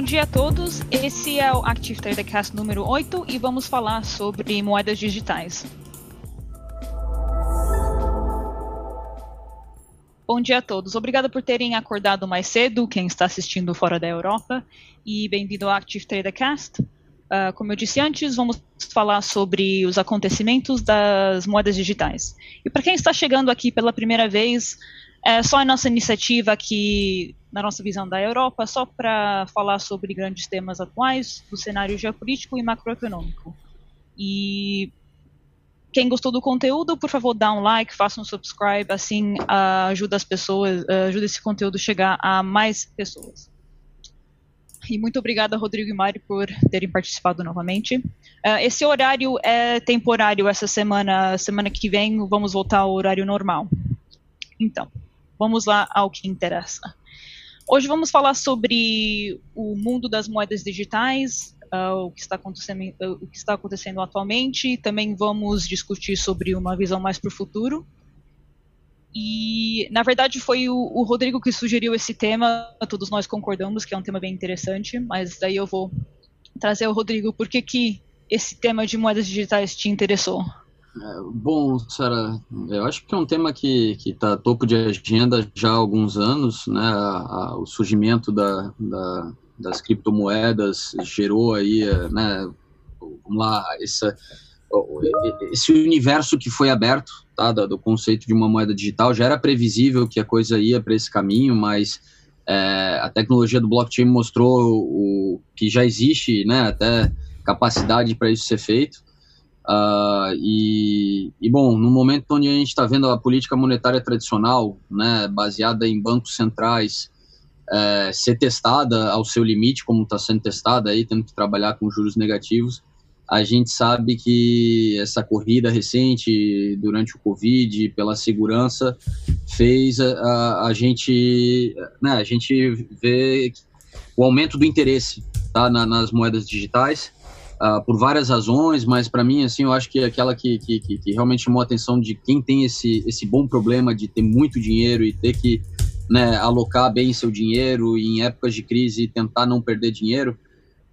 Bom dia a todos, esse é o Active Trader Cast número 8 e vamos falar sobre moedas digitais. Bom dia a todos, obrigado por terem acordado mais cedo, quem está assistindo fora da Europa, e bem-vindo ao Active Trader Cast. Uh, como eu disse antes, vamos falar sobre os acontecimentos das moedas digitais. E para quem está chegando aqui pela primeira vez, é só a nossa iniciativa aqui, na nossa visão da Europa, só para falar sobre grandes temas atuais do cenário geopolítico e macroeconômico. E quem gostou do conteúdo, por favor, dá um like, faça um subscribe, assim uh, ajuda as pessoas, uh, ajuda esse conteúdo a chegar a mais pessoas. E muito obrigada, Rodrigo e Mari, por terem participado novamente. Uh, esse horário é temporário essa semana. Semana que vem vamos voltar ao horário normal. Então, Vamos lá ao que interessa. Hoje vamos falar sobre o mundo das moedas digitais, uh, o, que está acontecendo, uh, o que está acontecendo atualmente. Também vamos discutir sobre uma visão mais para o futuro. E, na verdade, foi o, o, Rodrigo que sugeriu esse tema, todos nós concordamos que é um tema bem interessante, mas daí eu vou trazer o Rodrigo, por que, que esse tema de moedas digitais te interessou? É, bom, Sara, eu acho que é um tema que está topo de agenda já há alguns anos, né? A, a, o surgimento da, da, das criptomoedas gerou aí, é, né? Vamos lá, essa, esse universo que foi aberto, tá? Do, do, conceito de uma moeda digital já era previsível que a coisa ia para esse caminho, mas é, a tecnologia do blockchain mostrou o que já existe, né? Até capacidade para isso ser feito. Uh, e, e, bom, no momento onde a gente está vendo a política monetária tradicional, né, baseada em bancos centrais, é, ser testada ao seu limite, como está sendo testada aí, tendo que trabalhar com juros negativos, a gente sabe que essa corrida recente durante o Covid pela segurança fez a, a, a gente, né, a gente ver o aumento do interesse tá, na, nas moedas digitais uh, por várias razões, mas para mim, assim, eu acho que aquela que, que, que, realmente chamou a atenção de quem tem esse, esse bom problema de ter muito dinheiro e ter que né, alocar bem seu dinheiro e em épocas de crise tentar não perder dinheiro,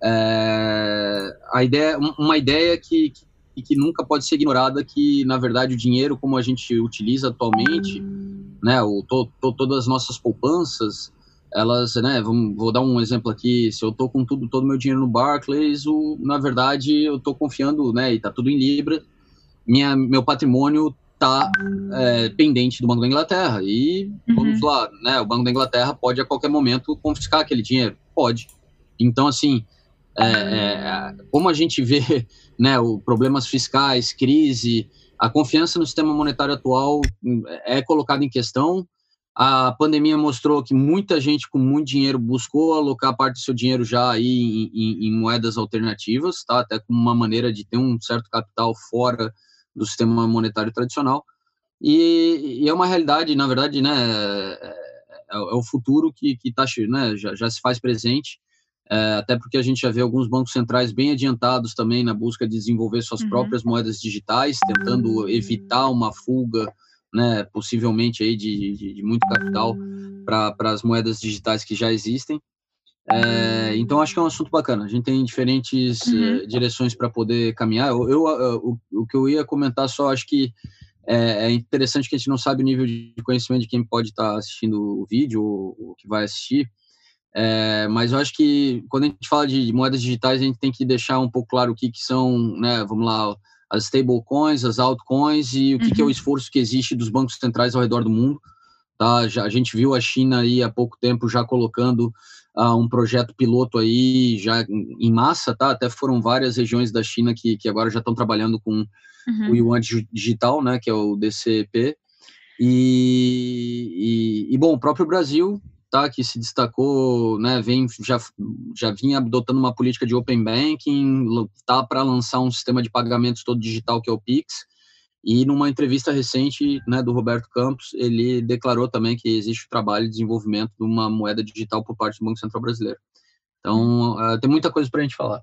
é, a ideia, uma ideia que, que, que, nunca pode ser ignorada, que na verdade o dinheiro como a gente utiliza atualmente, né, o, to, to, todas as nossas poupanças, elas, né, vamos, vou dar um exemplo aqui, se eu tô com tudo, todo o meu dinheiro no Barclays, o, na verdade eu tô confiando, né, e tá tudo em Libra, minha, meu patrimônio tá é, pendente do Banco da Inglaterra, e uhum. vamos lá, né, o Banco da Inglaterra pode a qualquer momento confiscar aquele dinheiro, pode. Então, assim, é, é, como a gente vê, né, o, problemas fiscais, crise, a confiança no sistema monetário atual é colocada em questão, a pandemia mostrou que muita gente com muito dinheiro buscou alocar parte do seu dinheiro já aí em, em, em moedas alternativas, tá? Até como uma maneira de ter um certo capital fora do sistema monetário tradicional. E, e é uma realidade, na verdade, né? É, é, é o futuro que, que tá, né, já, já se faz presente. É, até porque a gente já vê alguns bancos centrais bem adiantados também na busca de desenvolver suas uhum. próprias moedas digitais, tentando evitar uma fuga né, possivelmente aí de, de, de muito capital para as moedas digitais que já existem. É, então acho que é um assunto bacana. A gente tem diferentes uhum. uh, direções para poder caminhar. Eu, eu uh, o, o, que eu ia comentar só acho que é, é, interessante que a gente não sabe o nível de conhecimento de quem pode estar tá assistindo o vídeo ou, ou que vai assistir. É, mas eu acho que quando a gente fala de moedas digitais, a gente tem que deixar um pouco claro o que, que são, né, vamos lá, as stablecoins, as altcoins e o que, uhum. que, é o uhum. esforço que existe dos bancos centrais ao redor do mundo. Tá? Já, a gente viu a China aí há pouco tempo já colocando uh, um projeto piloto aí já em massa, tá? Até foram várias regiões da China que, que agora já estão trabalhando com uhum. o Yuan Digital, né? Que é o DCP. E, e, e, bom, o próprio Brasil tá, que se destacou, né, vem, já, já vinha adotando uma política de open banking, tá para lançar um sistema de pagamentos todo digital que é o Pix. E numa entrevista recente, né, do Roberto Campos, ele declarou também que existe o trabalho de desenvolvimento de uma moeda digital por parte do Banco Central Brasileiro. Então, uh, tem muita coisa para a gente falar.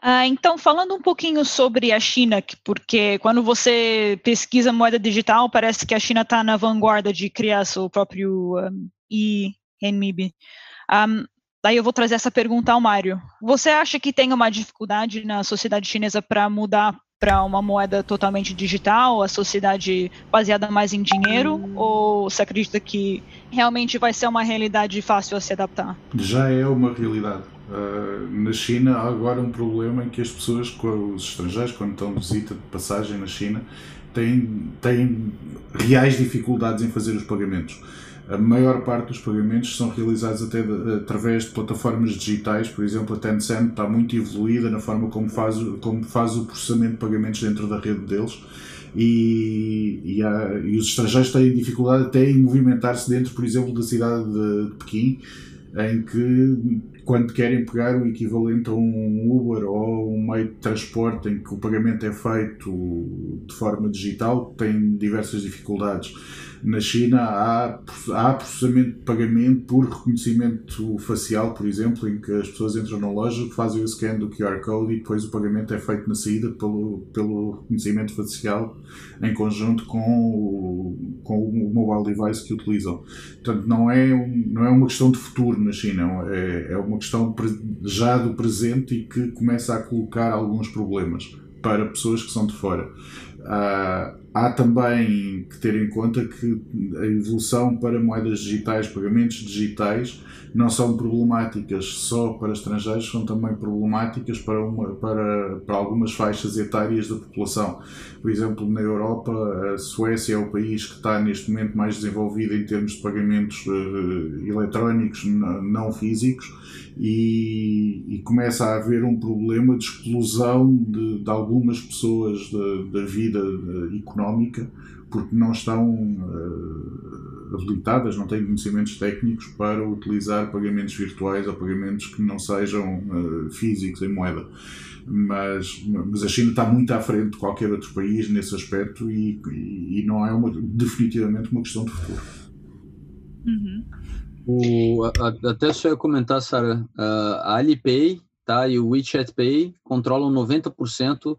Ah, então, falando um pouquinho sobre a China, porque quando você pesquisa moeda digital, parece que a China está na vanguarda de criar seu próprio um, e Renminbi. Um, Daí eu vou trazer essa pergunta ao Mário. Você acha que tem uma dificuldade na sociedade chinesa para mudar para uma moeda totalmente digital, a sociedade baseada mais em dinheiro, ou você acredita que realmente vai ser uma realidade fácil a se adaptar? Já é uma realidade. Uh, na China há agora um problema em que as pessoas, os estrangeiros, quando estão de visita de passagem na China, têm, têm reais dificuldades em fazer os pagamentos. A maior parte dos pagamentos são realizados até de, através de plataformas digitais, por exemplo, a Tencent está muito evoluída na forma como faz, como faz o processamento de pagamentos dentro da rede deles. E, e, há, e os estrangeiros têm dificuldade até em movimentar-se dentro, por exemplo, da cidade de Pequim, em que quando querem pegar o equivalente a um Uber ou um meio de transporte em que o pagamento é feito de forma digital, têm diversas dificuldades. Na China há, há processamento de pagamento por reconhecimento facial, por exemplo, em que as pessoas entram na loja, fazem o scan do QR Code e depois o pagamento é feito na saída pelo, pelo reconhecimento facial em conjunto com o, com o mobile device que utilizam. Portanto, não é, um, não é uma questão de futuro na China, é, é uma questão já do presente e que começa a colocar alguns problemas para pessoas que são de fora. Uh, há também que ter em conta que a evolução para moedas digitais, pagamentos digitais, não são problemáticas só para estrangeiros, são também problemáticas para, uma, para, para algumas faixas etárias da população. Por exemplo, na Europa, a Suécia é o país que está neste momento mais desenvolvido em termos de pagamentos uh, eletrónicos não físicos e, e, começa a haver um problema de explosão de, de algumas pessoas da, da vida eh, económica porque não estão uh, habilitadas, não têm conhecimentos técnicos para utilizar pagamentos virtuais ou pagamentos que não sejam uh, físicos em moeda. Mas, mas a China está muito à frente de qualquer outro país nesse aspecto e, e, não é uma, definitivamente uma questão de futuro. Uhum. O, a, até só ia comentar, Sara, a Alipay tá, e o WeChat Pay controlam 90%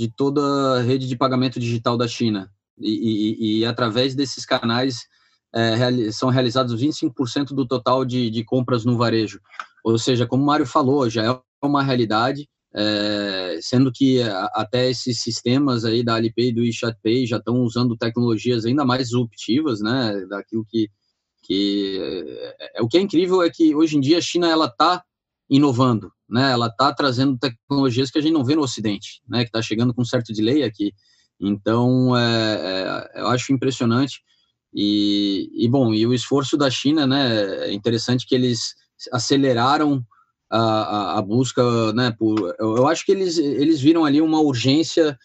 de toda a rede de pagamento digital da China. E, e, e através desses canais é, reali são realizados 25% do total de, de compras no varejo. Ou seja, como o Mário falou, já é uma realidade, é, sendo que até esses sistemas aí da Alipay e do WeChat Pay já estão usando tecnologias ainda mais disruptivas, né, daquilo que que é, é, o que é incrível é que hoje em dia a China ela está inovando, né? Ela está trazendo tecnologias que a gente não vê no Ocidente, né? Que está chegando com um certo delay aqui. Então, é, é, eu acho impressionante. E, e, bom, e o esforço da China, né? É interessante que eles aceleraram a, a, a busca, né? Por, eu, eu acho que eles eles viram ali uma urgência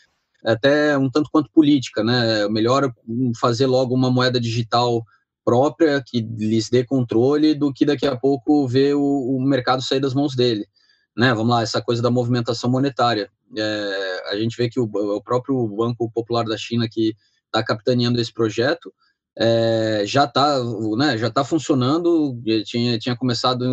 até um tanto quanto política, né? Melhor fazer logo uma moeda digital própria que lhes dê controle do que daqui a pouco ver o, o mercado sair das mãos dele. Né, vamos lá, essa coisa da movimentação monetária. É, a gente vê que o, o, próprio Banco Popular da China que está capitaneando esse projeto é, já está né, já tá funcionando, tinha, tinha começado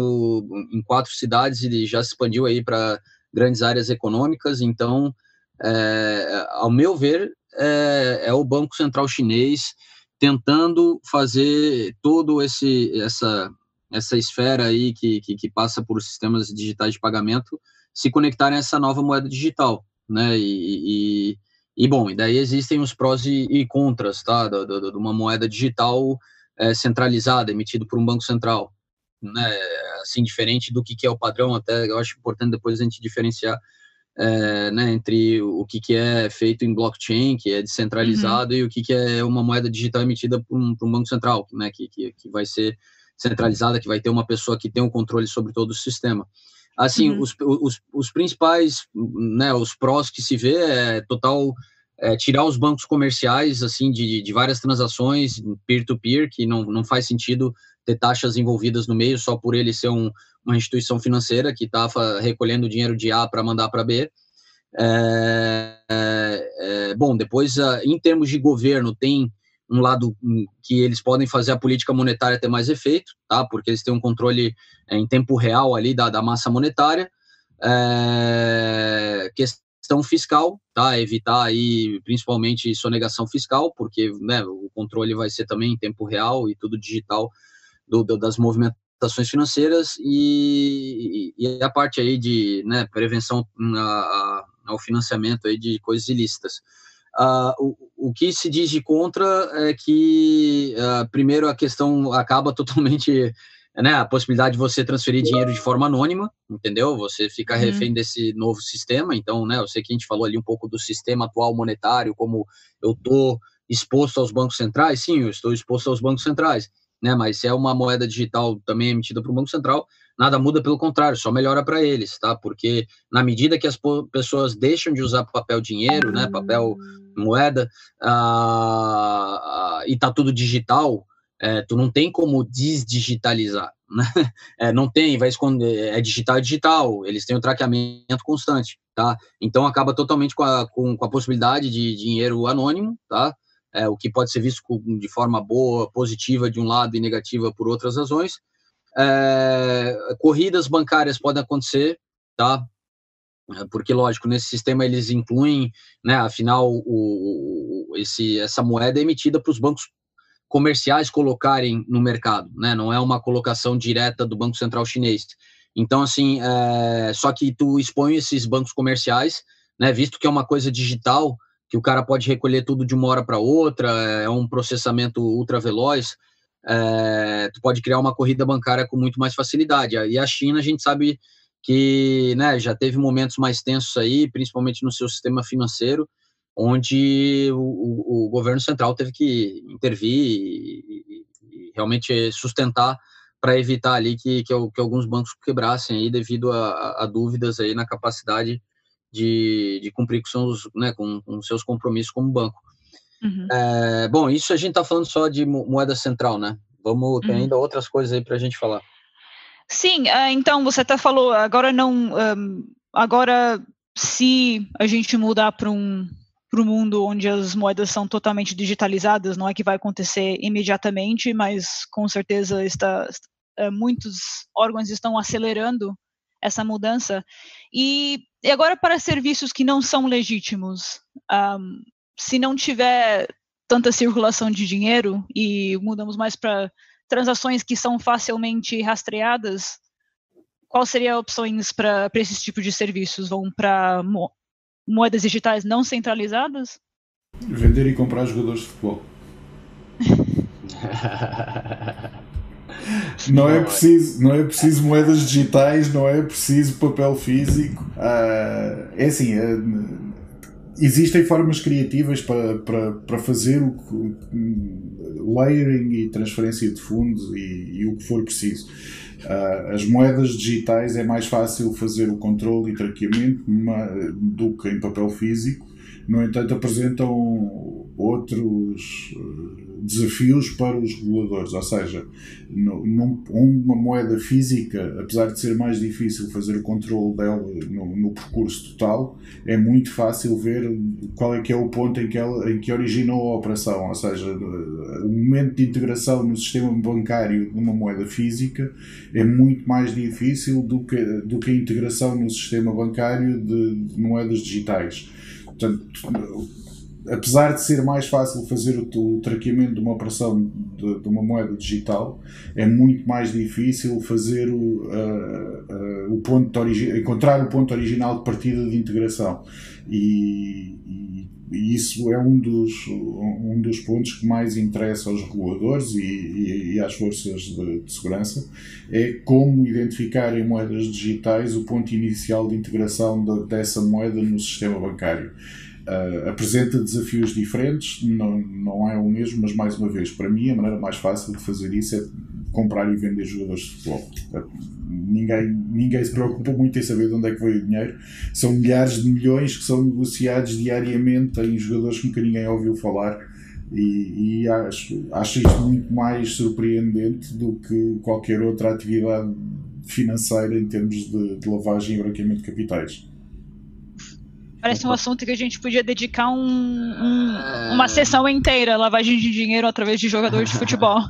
em quatro cidades e já se expandiu aí para grandes áreas econômicas, então, é, ao meu ver, é, é o Banco Central Chinês tentando fazer todo esse essa essa esfera aí que, que, que, passa por sistemas digitais de pagamento se conectarem a essa nova moeda digital, né? E, e, e bom, e daí existem os prós e, e contras, tá? De, uma moeda digital é, centralizada, emitida por um banco central, né? Assim, diferente do que, que é o padrão, até eu acho importante depois a gente diferenciar é, né, entre o que, que é feito em blockchain, que é descentralizado, uhum. e o que, que é uma moeda digital emitida por um, por um banco central, né, que, que, que, vai ser centralizada, que vai ter uma pessoa que tem o um controle sobre todo o sistema. Assim, uhum. os, os, os, principais, né, os prós que se vê é total é, tirar os bancos comerciais, assim, de, de várias transações peer-to-peer, -peer, que não, não faz sentido ter taxas envolvidas no meio só por ele ser um, uma instituição financeira que estava recolhendo dinheiro de A para mandar para B. É, é, é, bom, depois, ah, em termos de governo, tem um lado que eles podem fazer a política monetária ter mais efeito, tá? Porque eles têm um controle é, em tempo real ali da, da massa monetária. É, questão fiscal, tá? Evitar aí principalmente sonegação fiscal, porque né, o controle vai ser também em tempo real e tudo digital do, do, das movimentações financeiras e, e, a parte aí de né, prevenção a, ao financiamento aí de coisas ilícitas. Uh, o, o que se diz de contra é que, uh, primeiro, a questão acaba totalmente né, a possibilidade de você transferir dinheiro de forma anônima, entendeu? Você fica uhum. refém desse novo sistema. Então, né, eu sei que a gente falou ali um pouco do sistema atual monetário, como eu estou exposto aos bancos centrais. Sim, eu estou exposto aos bancos centrais, né? Mas se é uma moeda digital também emitida por um banco central, nada muda, pelo contrário, só melhora para eles, tá? Porque na medida que as pessoas deixam de usar papel dinheiro, né, papel moeda, uh, e tá tudo digital, é, tu não tem como desdigitalizar, né? É, não tem, vai esconder, é digital, é digital, eles têm o traqueamento constante, tá? Então acaba totalmente com a, com, com a possibilidade de dinheiro anônimo, tá? É, o que pode ser visto de forma boa, positiva de um lado e negativa por outras razões. É, corridas bancárias podem acontecer, tá? É, porque, lógico, nesse sistema eles incluem, né, afinal, o, esse, essa moeda é emitida para os bancos comerciais colocarem no mercado, né? Não é uma colocação direta do Banco Central Chinês. Então, assim, é, só que tu expõe esses bancos comerciais, né? Visto que é uma coisa digital, que o cara pode recolher tudo de uma hora para outra, é um processamento ultra veloz, é, tu pode criar uma corrida bancária com muito mais facilidade. E a China, a gente sabe que né, já teve momentos mais tensos aí, principalmente no seu sistema financeiro, onde o, o, governo central teve que intervir e, e realmente sustentar para evitar ali que, que, que, alguns bancos quebrassem aí devido a, a, dúvidas aí na capacidade de, de cumprir com seus, né, com, com seus compromissos como banco. Uhum. É, bom, isso a gente está falando só de moeda central, né? Vamos, tem uhum. ainda outras coisas aí para a gente falar. Sim, uh, então você até falou, agora não, um, agora se a gente mudar para um para o mundo onde as moedas são totalmente digitalizadas, não é que vai acontecer imediatamente, mas com certeza está, é, muitos órgãos estão acelerando essa mudança. E, e agora para serviços que não são legítimos, um, se não tiver tanta circulação de dinheiro e mudamos mais para transações que são facilmente rastreadas, qual seria opções para esse tipo de serviços? Vão para moedas digitais não centralizadas? Vender e comprar jogadores de futebol. não é preciso, não é preciso moedas digitais, não é preciso papel físico. Uh, é assim, uh, existem formas criativas para, para, para fazer o layering e transferência de fundos e, e o que for preciso. Uh, as moedas digitais é mais fácil fazer o controle e traqueamento do que em papel físico, no entanto, apresentam outros desafios para os reguladores, ou seja, uma moeda física, apesar de ser mais difícil fazer o controle dela no, no, percurso total, é muito fácil ver qual é que é o ponto em que, ela, em que originou a operação, ou seja, o momento de integração no sistema bancário de uma moeda física é muito mais difícil do que, do que a integração no sistema bancário de, de moedas digitais. Portanto, apesar de ser mais fácil fazer o, o traqueamento de uma operação de, de, uma moeda digital, é muito mais difícil fazer o, uh, uh, o ponto encontrar o ponto original de partida de integração. E, e, e, isso é um dos, um dos pontos que mais interessa aos reguladores e, e às forças de, de, segurança, é como identificar em moedas digitais o ponto inicial de integração de, dessa moeda no sistema bancário. Uh, apresenta desafios diferentes, não, não é o mesmo, mas mais uma vez, para mim a maneira mais fácil de fazer isso é comprar e vender jogadores de futebol. Uh, ninguém, ninguém se preocupa muito em saber de onde é que veio o dinheiro. São milhares de milhões que são negociados diariamente em jogadores que nunca ninguém ouviu falar. E, e acho, acho isto muito mais surpreendente do que qualquer outra atividade financeira em termos de, de lavagem e branqueamento de capitais. Parece um assunto que a gente podia dedicar um, um, uma sessão inteira, lavagem de dinheiro através de jogadores de futebol.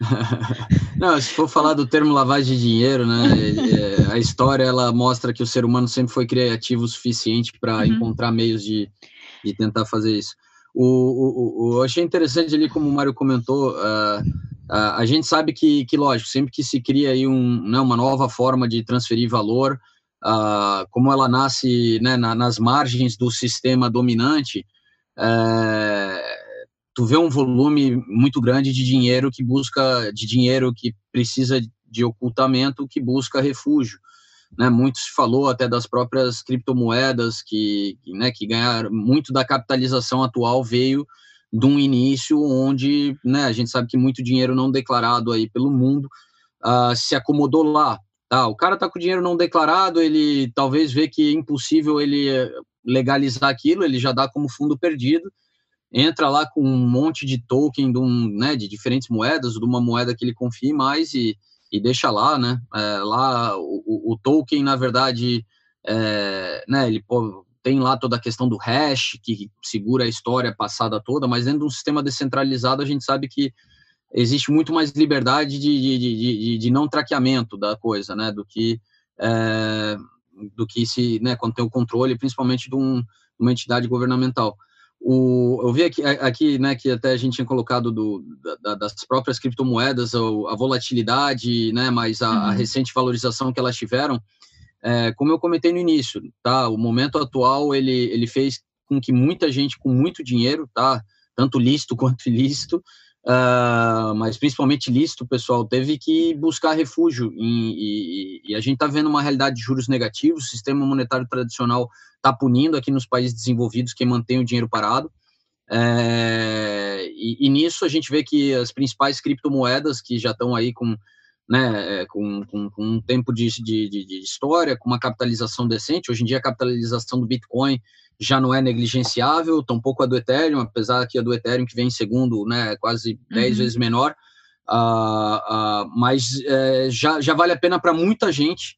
Não, se for falar do termo lavagem de dinheiro, né, é, a história ela mostra que o ser humano sempre foi criativo o suficiente para uhum. encontrar meios de, de tentar fazer isso. o, o, o, eu achei interessante ali, como o Mário comentou, uh, uh, a gente sabe que, que, lógico, sempre que se cria aí um, né, uma nova forma de transferir valor, uh, como ela nasce né, na, nas margens do sistema dominante, é, tu vê um volume muito grande de dinheiro que busca, de dinheiro que precisa de ocultamento, que busca refúgio. Né, muito se falou até das próprias criptomoedas que, né, que ganharam muito da capitalização atual veio de um início onde né, a gente sabe que muito dinheiro não declarado aí pelo mundo uh, se acomodou lá. Tá? O cara está com dinheiro não declarado, ele talvez vê que é impossível ele legalizar aquilo, ele já dá como fundo perdido, entra lá com um monte de token de, um, né, de diferentes moedas, de uma moeda que ele confie mais e, e deixa lá, né? É, lá o, o, token, na verdade, é, né, ele tem lá toda a questão do hash, que segura a história passada toda, mas dentro de um sistema descentralizado a gente sabe que existe muito mais liberdade de, de, de, de não traqueamento da coisa, né, do que é, do que se, né, quando tem o controle, principalmente de um, uma entidade governamental. O, eu vi aqui, aqui né, que até a gente tinha colocado do, da, das próprias criptomoedas, a, a volatilidade, né, mas a, uhum. a, recente valorização que elas tiveram, é, como eu comentei no início, tá, o momento atual ele, ele fez com que muita gente com muito dinheiro, tá, tanto lícito quanto ilícito, uh, mas principalmente lícito, pessoal, teve que buscar refúgio em, e, e, a gente está vendo uma realidade de juros negativos, o sistema monetário tradicional está punindo aqui nos países desenvolvidos quem mantém o dinheiro parado, é, e, e, nisso a gente vê que as principais criptomoedas que já estão aí com, né, é, com, com, com um tempo de, de, de, história, com uma capitalização decente, hoje em dia a capitalização do Bitcoin já não é negligenciável, tampouco a do Ethereum, apesar que a do Ethereum, que vem em segundo, né, é quase 10 uhum. vezes menor, uh, uh, mas uh, já, já vale a pena para muita gente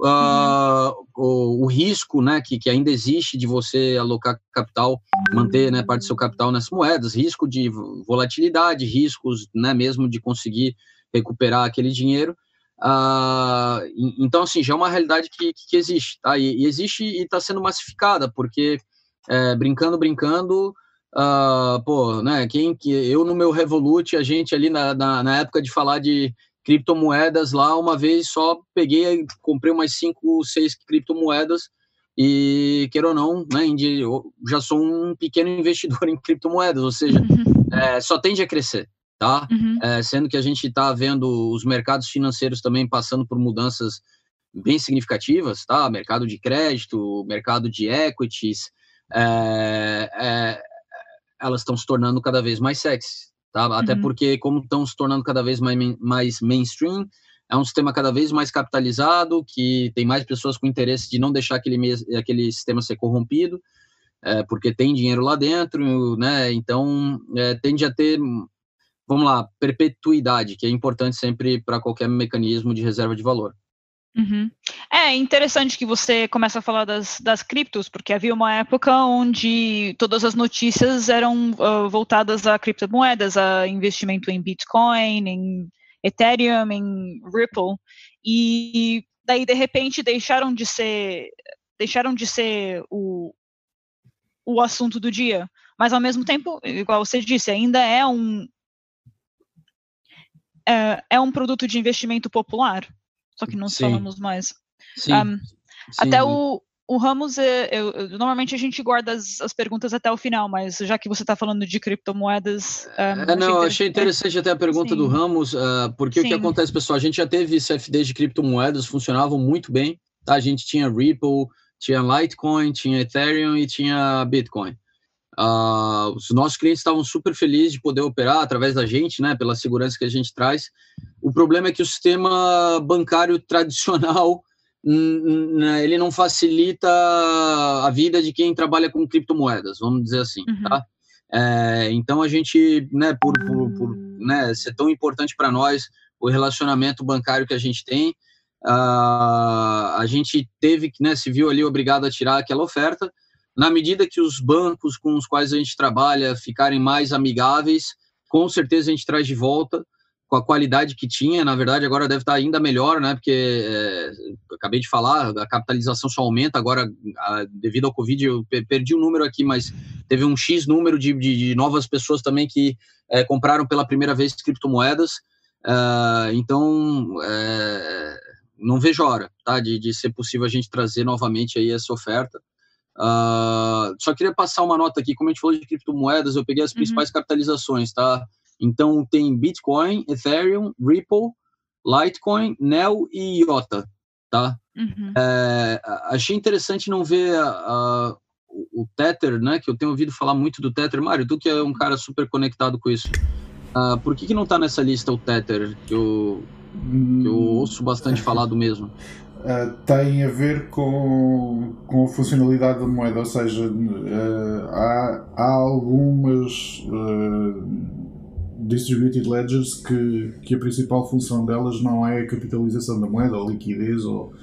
uh, o, o, risco né, que, que ainda existe de você alocar capital, manter né, parte do seu capital nessas moedas, risco de volatilidade, riscos né, mesmo de conseguir recuperar aquele dinheiro. Uh, então, assim, já é uma realidade que, que existe, tá? E, e existe e está sendo massificada, porque é, brincando, brincando, uh, pô, né? Quem que eu no meu Revolut, a gente ali na, na, na, época de falar de criptomoedas lá, uma vez só peguei, comprei umas cinco, seis criptomoedas e queira ou não, né? Já sou um pequeno investidor em criptomoedas, ou seja, é, só tende a crescer tá? Uhum. É, sendo que a gente está vendo os mercados financeiros também passando por mudanças bem significativas, tá? Mercado de crédito, mercado de equities, é, é, elas estão se tornando cada vez mais sexy, tá? Até uhum. porque, como estão se tornando cada vez mais, mais mainstream, é um sistema cada vez mais capitalizado, que tem mais pessoas com interesse de não deixar aquele, aquele sistema ser corrompido, é, porque tem dinheiro lá dentro, né? Então, é, tende a ter vamos lá, perpetuidade, que é importante sempre para qualquer mecanismo de reserva de valor. Uhum. É interessante que você começa a falar das, das criptos, porque havia uma época onde todas as notícias eram uh, voltadas a criptomoedas, a investimento em Bitcoin, em Ethereum, em Ripple, e daí de repente deixaram de ser deixaram de ser o, o assunto do dia, mas ao mesmo tempo, igual você disse, ainda é um, é, é um produto de investimento popular, só que não falamos mais. Sim. Um, Sim. Até o, o Ramos, é, eu, eu, normalmente a gente guarda as, as, perguntas até o final, mas já que você está falando de criptomoedas. Um, é, não, achei interessante até a pergunta Sim. do Ramos, uh, porque Sim. o que acontece, pessoal? A gente já teve CFDs de criptomoedas, funcionavam muito bem. Tá? A gente tinha Ripple, tinha Litecoin, tinha Ethereum e tinha Bitcoin. Uh, os nossos clientes estavam super felizes de poder operar através da gente, né, pela segurança que a gente traz. O problema é que o sistema bancário tradicional né, ele não facilita a vida de quem trabalha com criptomoedas, vamos dizer assim, uhum. tá? É, então a gente, né, por, por, por né, ser tão importante para nós o relacionamento bancário que a gente tem, uh, a gente teve, né, se viu ali obrigado a tirar aquela oferta na medida que os bancos com os quais a gente trabalha ficarem mais amigáveis, com certeza a gente traz de volta. com a qualidade que tinha, na verdade agora deve estar ainda melhor, né? Porque é, acabei de falar, a capitalização só aumenta agora a, devido ao Covid. Eu perdi o número aqui, mas teve um X número de, de, de novas pessoas também que é, compraram pela primeira vez criptomoedas. Uh, então, é, não vejo hora, tá? De, de ser possível a gente trazer novamente aí essa oferta. Uh, só queria passar uma nota aqui, como a gente falou de criptomoedas, eu peguei as uhum. principais uhum. capitalizações, tá? Então tem Bitcoin, Ethereum, Ripple, Litecoin, Neo e IOTA, tá? Uhum. É, achei interessante não ver a, a, o Tether, né? Que eu tenho ouvido falar muito do Tether. Mário, tu que é um cara super conectado com isso. Uh, por que, que não está nessa lista o Tether, que eu, que eu hum. ouço bastante falar do mesmo? Uh, tem a ver com, com a funcionalidade da moeda, ou seja, uh, há, há algumas distributed ledgers que, que a principal função delas não é a capitalização da moeda ou liquidez ou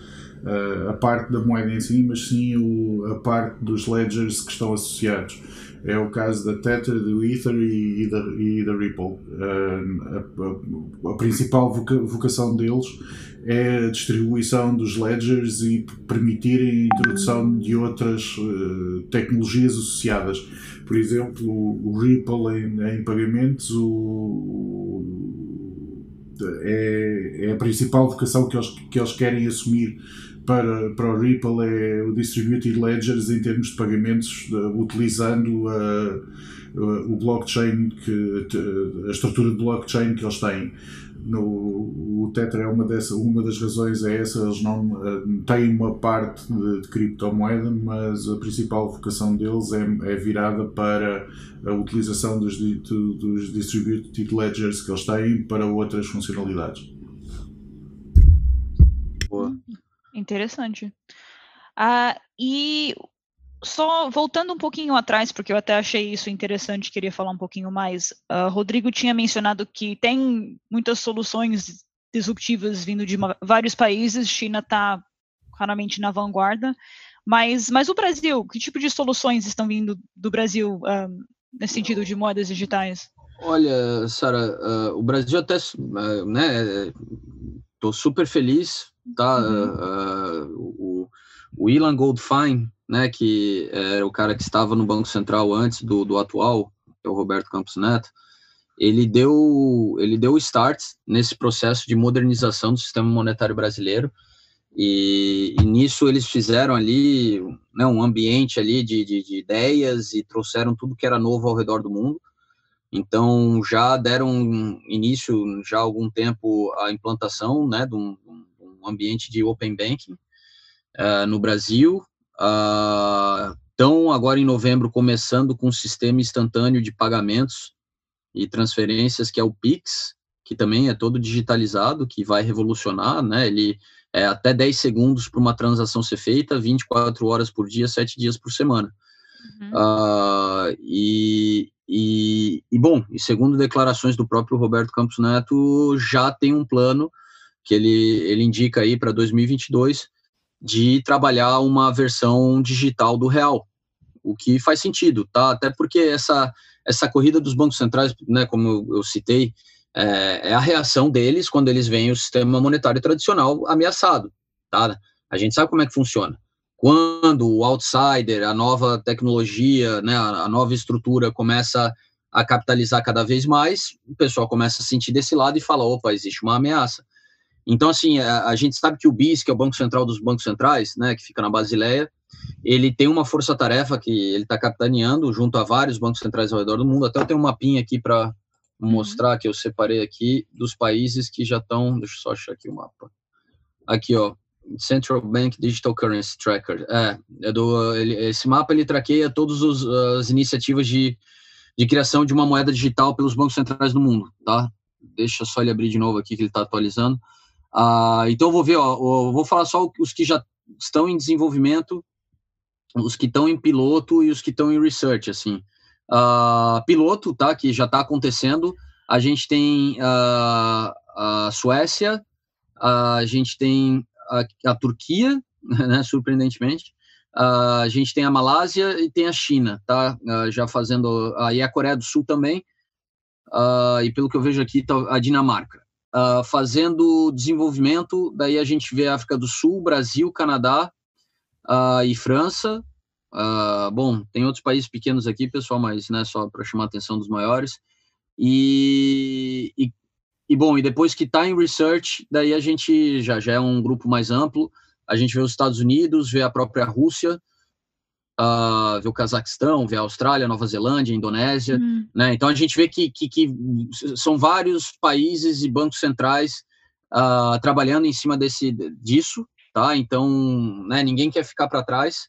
a parte da moeda em si, mas sim o, a parte dos ledgers que estão associados. É o caso da Tether, do Ether e, e, da, e da Ripple. Uh, a, a, a, principal voca, vocação deles é a distribuição dos ledgers e permitir a introdução de outras uh, tecnologias associadas. Por exemplo, o, o Ripple em, em pagamentos o, é, é a principal vocação que eles, que eles querem assumir para, para o Ripple é o Distributed Ledgers em termos de pagamentos, utilizando a, o blockchain, que, a estrutura de blockchain que eles têm. No, o Tether é uma, dessa, uma das razões é essa, eles não têm uma parte de, de criptomoeda, mas a principal vocação deles é, é virada para a utilização dos, dos distributed ledgers que eles têm para outras funcionalidades. Boa. Interessante. Ah, e só voltando um pouquinho atrás, porque eu até achei isso interessante, queria falar um pouquinho mais. Uh, Rodrigo tinha mencionado que tem muitas soluções disruptivas vindo de vários países, China está claramente na vanguarda, mas, mas o Brasil, que tipo de soluções estão vindo do Brasil uh, nesse sentido de moedas digitais? Olha, Sara, uh, o Brasil até, uh, né, tô super feliz tá? Uhum. Uh, o, o Ilan Goldfein, né, que era o cara que estava no Banco Central antes do, do atual, que é o Roberto Campos Neto, ele deu ele deu start nesse processo de modernização do sistema monetário brasileiro. E, e nisso eles fizeram ali né, um ambiente ali de, de, de, ideias e trouxeram tudo que era novo ao redor do mundo. Então já deram início já há algum tempo a implantação né, de um, ambiente de Open Banking uh, no Brasil. Uh, estão agora em novembro começando com um sistema instantâneo de pagamentos e transferências, que é o Pix, que também é todo digitalizado, que vai revolucionar, né? Ele é até 10 segundos para uma transação ser feita, 24 horas por dia, 7 dias por semana. Uhum. Uh, e, e, e, bom, e segundo declarações do próprio Roberto Campos Neto, já tem um plano que ele, ele indica aí para 2022 de trabalhar uma versão digital do real, o que faz sentido, tá? Até porque essa, essa corrida dos bancos centrais, né, como eu, citei, é, é, a reação deles quando eles veem o sistema monetário tradicional ameaçado, tá? A gente sabe como é que funciona. Quando o outsider, a nova tecnologia, né, a nova estrutura começa a capitalizar cada vez mais, o pessoal começa a sentir desse lado e fala, opa, existe uma ameaça. Então, assim, a, a, gente sabe que o BIS, que é o Banco Central dos Bancos Centrais, né, que fica na Basileia, ele tem uma força-tarefa que ele está capitaneando junto a vários bancos centrais ao redor do mundo. Até eu tenho um mapinha aqui para uhum. mostrar que eu separei aqui dos países que já estão. Deixa eu só achar aqui o mapa. Aqui, ó. Central Bank Digital Currency Tracker. É, é do, ele, esse mapa ele traqueia todas as iniciativas de, de criação de uma moeda digital pelos bancos centrais do mundo, tá? Deixa só ele abrir de novo aqui que ele está atualizando. Ah, então, vou ver, ó, vou falar só os que já estão em desenvolvimento, os que estão em piloto e os que estão em research, assim. Ah, piloto, tá, que já está acontecendo, a gente tem a, a Suécia, a gente tem a, a Turquia, né, surpreendentemente, a gente tem a Malásia e tem a China, tá, já fazendo, aí a Coreia do Sul também, uh, e pelo que eu vejo aqui, tá a Dinamarca. Uh, fazendo desenvolvimento, daí a gente vê África do Sul, Brasil, Canadá uh, e França. bom, tem outros países pequenos aqui, pessoal, mas né, só para chamar a atenção dos maiores. E, e, e, bom, e depois que está em research, daí a gente já, já é um grupo mais amplo. A gente vê os Estados Unidos, vê a própria Rússia, uh, vê o Cazaquistão, vê a Austrália, Nova Zelândia, Indonésia, uhum. né? Então a gente vê que, que, que, são vários países e bancos centrais uh, trabalhando em cima desse disso, tá? Então, né, ninguém quer ficar para trás.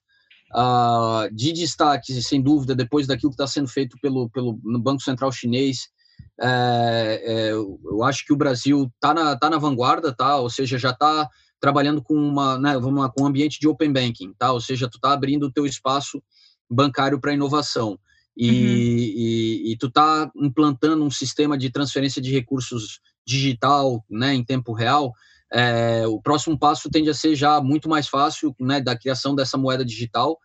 Uh, de destaque, sem dúvida, depois daquilo que está sendo feito pelo, pelo no Banco Central Chinês, é, é, eu acho que o Brasil está na, tá na vanguarda, tá? Ou seja, já está trabalhando com uma, né, vamos lá, com um ambiente de open banking, tá? Ou seja, tu tá abrindo o teu espaço bancário para inovação e, uhum. e, e, tu tá implantando um sistema de transferência de recursos digital, né, em tempo real. É, o próximo passo tende a ser já muito mais fácil, né, da criação dessa moeda digital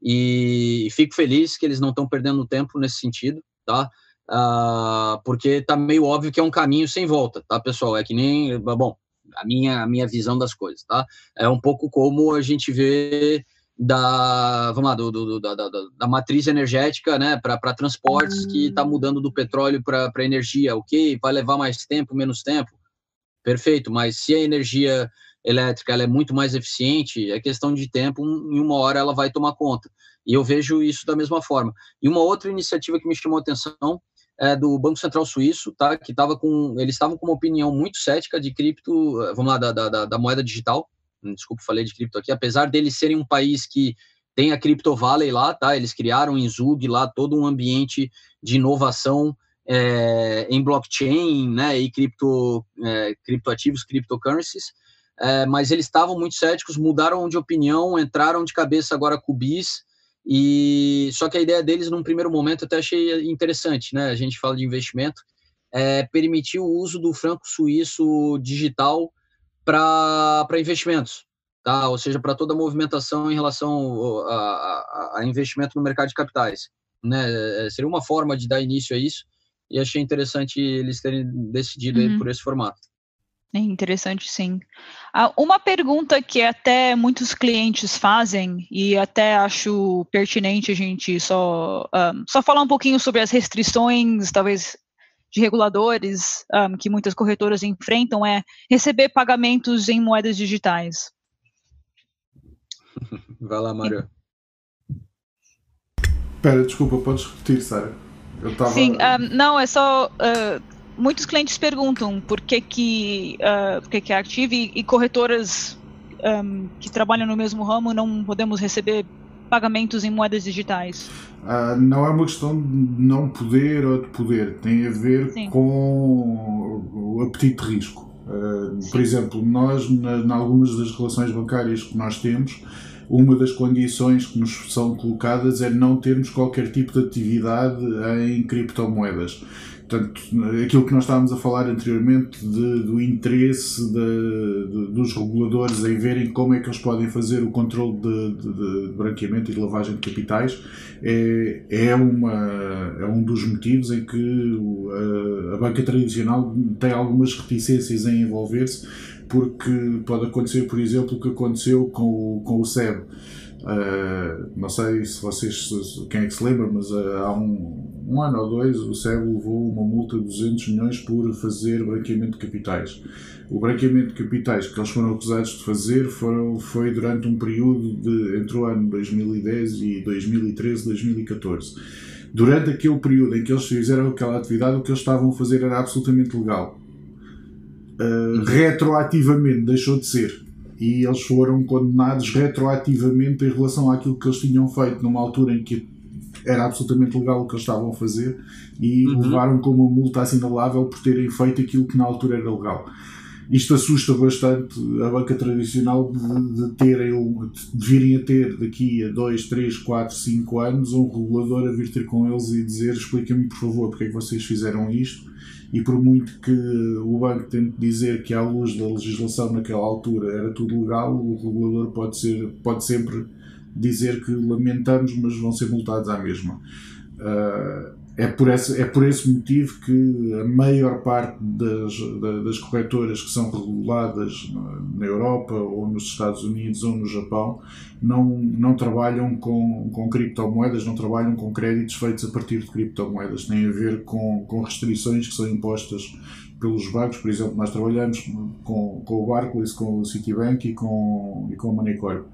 e fico feliz que eles não estão perdendo tempo nesse sentido, tá? Uh, porque tá meio óbvio que é um caminho sem volta, tá, pessoal? É que nem, bom, a minha, a minha visão das coisas, tá? É um pouco como a gente vê da, vamos lá, do, do da, da, da, matriz energética, né, para transportes que está hum. mudando do petróleo para energia, ok? Vai levar mais tempo, menos tempo, perfeito, mas se a energia elétrica ela é muito mais eficiente, é questão de tempo, em uma hora ela vai tomar conta. E eu vejo isso da mesma forma. E uma outra iniciativa que me chamou a atenção é, do Banco Central Suíço, tá? Que estava com, eles estavam com uma opinião muito cética de cripto, eh, vamos lá, da, da, da moeda digital. Hum, desculpa, falei de cripto aqui. Apesar deles serem um país que tem a Crypto Valley lá, tá? Eles criaram em Zug lá todo um ambiente de inovação é, em blockchain, né? E cripto, é, criptoativos, cryptocurrencies. É, mas eles estavam muito céticos, mudaram de opinião, entraram de cabeça agora com o BIS, e só que a ideia deles, num primeiro momento, até achei interessante, né? A gente fala de investimento, é permitir o uso do franco suíço digital para investimentos, tá? Ou seja, para toda a movimentação em relação a, a, a, investimento no mercado de capitais, né? É, seria uma forma de dar início a isso e achei interessante eles terem decidido uhum. por esse formato. É interessante, sim. Ah, uma pergunta que até muitos clientes fazem, e até acho pertinente a gente só, um, ah, só falar um pouquinho sobre as restrições, talvez, de reguladores um, ah, que muitas corretoras enfrentam, é receber pagamentos em moedas digitais. Vai lá, Mário. Espera, desculpa, podes repetir, Sara? Tava... Sim, um, não, é só. Uh, muitos clientes perguntam por que que, uh, por que, que é Active e, corretoras um, que trabalham no mesmo ramo não podemos receber pagamentos em moedas digitais? Uh, não é uma questão de não poder ou de poder, tem a ver Sim. com o apetite de risco. Uh, por exemplo, nós, em algumas das relações bancárias que nós temos, uma das condições que nos são colocadas é não termos qualquer tipo de atividade em criptomoedas. Portanto, aquilo que nós estávamos a falar anteriormente de, do interesse de, de, dos reguladores em verem como é que eles podem fazer o controle de, branqueamento e de lavagem de capitais é, é, uma, é um dos motivos em que a, a banca tradicional tem algumas reticências em envolver-se, porque pode acontecer, por exemplo, o que aconteceu com o, com o SEB. Uh, não sei se vocês, quem é que se lembra, mas uh, há um, um ano ou dois o SEB levou uma multa de 200 milhões por fazer branqueamento de capitais. O branqueamento de capitais que eles foram acusados de fazer foram, foi durante um período de, entre o ano 2010 e 2013, 2014. Durante aquele período em que eles fizeram aquela atividade, o que eles estavam a fazer era absolutamente legal. Uh, retroativamente deixou de ser e eles foram condenados retroativamente em relação àquilo que eles tinham feito numa altura em que era absolutamente legal o que eles estavam a fazer e uhum. levaram como uma multa assinalável por terem feito aquilo que na altura era legal. Isto assusta bastante a banca tradicional de, de terem, de virem a ter daqui a 2, 3, 4, 5 anos um regulador a vir ter com eles e dizer expliquem-me por favor porque é que vocês fizeram isto e por muito que o banco tente dizer que à luz da legislação naquela altura era tudo legal, o regulador pode, ser, pode sempre dizer que lamentamos, mas vão ser multados à mesma. Uh, é por, esse, é por esse motivo que a maior parte das, das corretoras que são reguladas na Europa ou nos Estados Unidos ou no Japão não, não trabalham com, com criptomoedas, não trabalham com créditos feitos a partir de criptomoedas, tem a ver com, com restrições que são impostas pelos bancos, por exemplo, nós trabalhamos com, com o Barclays, com o Citibank e com, e com o Moneycorp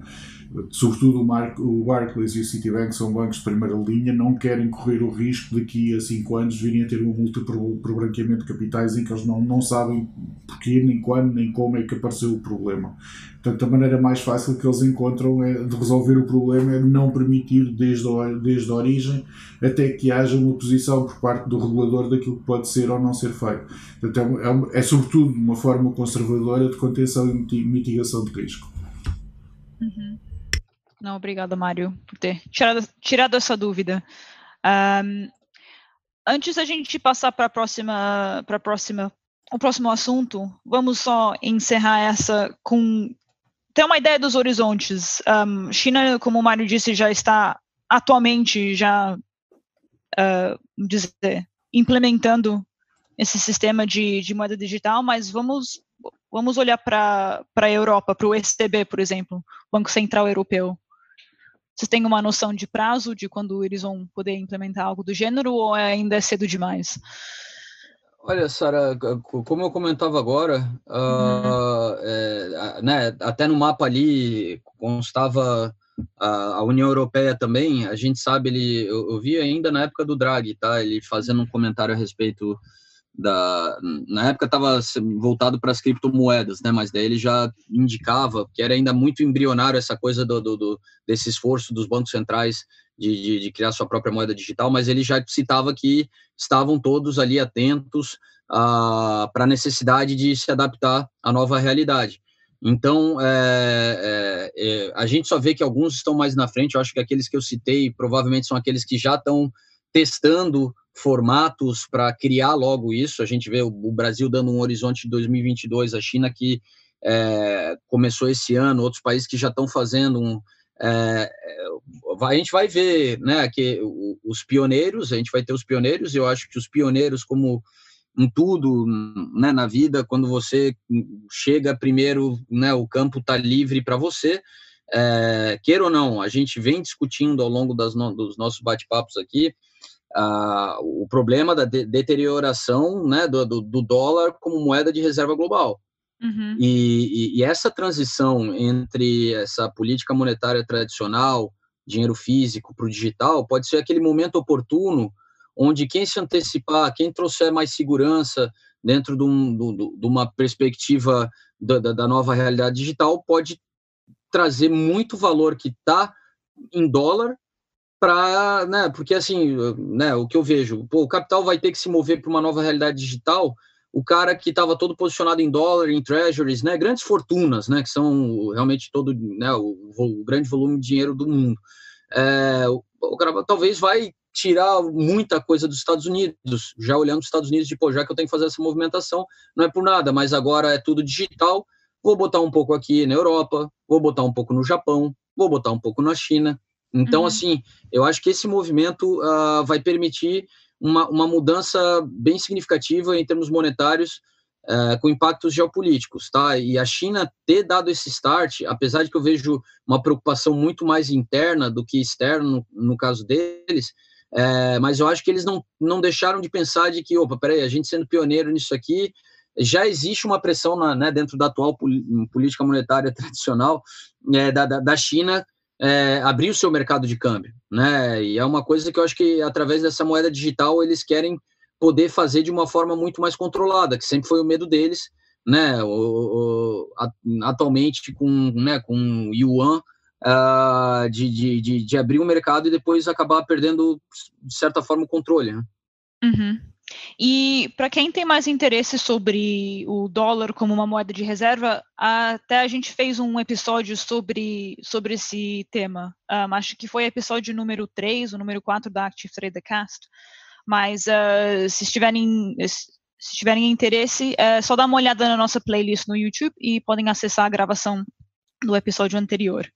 sobretudo o, Mar o Barclays e o Citibank são bancos de primeira linha, não querem correr o risco de que a 5 anos virem a ter uma multa por, por branqueamento de capitais em que eles não, não sabem porquê, nem quando, nem como é que apareceu o problema. Portanto, a maneira mais fácil que eles encontram é de resolver o problema é não permitir desde a, desde a origem até que haja uma posição por parte do regulador daquilo que pode ser ou não ser feito. Portanto, é, é, é sobretudo uma forma conservadora de contenção e mitigação de risco. Uhum. Não, obrigada, Mário, por ter tirado, tirado essa dúvida. Um, antes da gente passar para a próxima, para próxima, o próximo assunto, vamos só encerrar essa com ter uma ideia dos horizontes. Um, China, como o Mário disse, já está atualmente já uh, dizer, implementando esse sistema de, de moeda digital, mas vamos vamos olhar para a Europa, para o ECB, por exemplo, Banco Central Europeu. Vocês têm uma noção de prazo de quando eles vão poder implementar algo do gênero ou ainda é cedo demais? Olha, Sara, como eu comentava agora, uhum. uh, é, né, até no mapa ali constava a, a, União Europeia também. A gente sabe, ele, eu, eu vi ainda na época do Draghi, tá? Ele fazendo um comentário a respeito da na época estava voltado para as criptomoedas, né? Mas daí ele já indicava que era ainda muito embrionário essa coisa do, do, do desse esforço dos bancos centrais de, de, de, criar sua própria moeda digital, mas ele já citava que estavam todos ali atentos para a necessidade de se adaptar à nova realidade. Então, é, é, é, a gente só vê que alguns estão mais na frente. Eu acho que aqueles que eu citei provavelmente são aqueles que já estão testando formatos para criar logo isso. A gente vê o, Brasil dando um horizonte de 2022, a China que é, começou esse ano, outros países que já estão fazendo um. É, a gente vai ver né, que os pioneiros, a gente vai ter os pioneiros, eu acho que os pioneiros, como em tudo né, na vida, quando você chega primeiro, né, o campo está livre para você. É, queira ou não, a gente vem discutindo ao longo no, dos nossos bate-papos aqui o problema da de deterioração né, do, do, do, dólar como moeda de reserva global. Uhum. E, e, e, essa transição entre essa política monetária tradicional, dinheiro físico, para o digital, pode ser aquele momento oportuno onde quem se antecipar, quem trouxer mais segurança dentro de, um, de uma perspectiva da, da, nova realidade digital, pode trazer muito valor que está em dólar para, né, porque assim, né, o que eu vejo, pô, o capital vai ter que se mover para uma nova realidade digital, o cara que estava todo posicionado em dólar, em treasuries, né, grandes fortunas, né, que são realmente todo, né, o, o grande volume de dinheiro do mundo, é, o, cara talvez vai tirar muita coisa dos Estados Unidos, já olhando os Estados Unidos, de, pô, já que eu tenho que fazer essa movimentação, não é por nada, mas agora é tudo digital, vou botar um pouco aqui na Europa, vou botar um pouco no Japão, vou botar um pouco na China, então, uhum. assim, eu acho que esse movimento uh, vai permitir uma, uma mudança bem significativa em termos monetários, uh, com impactos geopolíticos, tá? E a China ter dado esse start, apesar de que eu vejo uma preocupação muito mais interna do que externa no, no caso deles, é, mas eu acho que eles não, não deixaram de pensar de que, opa, peraí, a gente sendo pioneiro nisso aqui, já existe uma pressão na, né, dentro da atual política monetária tradicional é, da, da China é, abrir o seu mercado de câmbio, né? E é uma coisa que eu acho que através dessa moeda digital eles querem poder fazer de uma forma muito mais controlada, que sempre foi o medo deles, né? O, o, atualmente com, né, com yuan uh, de, de, de, de, abrir o mercado e depois acabar perdendo de certa forma o controle. Né? Uhum. E para quem tem mais interesse sobre o dólar como uma moeda de reserva, até a gente fez um episódio sobre, sobre esse tema. Um, acho que foi episódio número 3, o número 4 da Active Trader Cast. Mas uh, se estiverem se tiverem interesse, é só dar uma olhada na nossa playlist no YouTube e podem acessar a gravação do episódio anterior.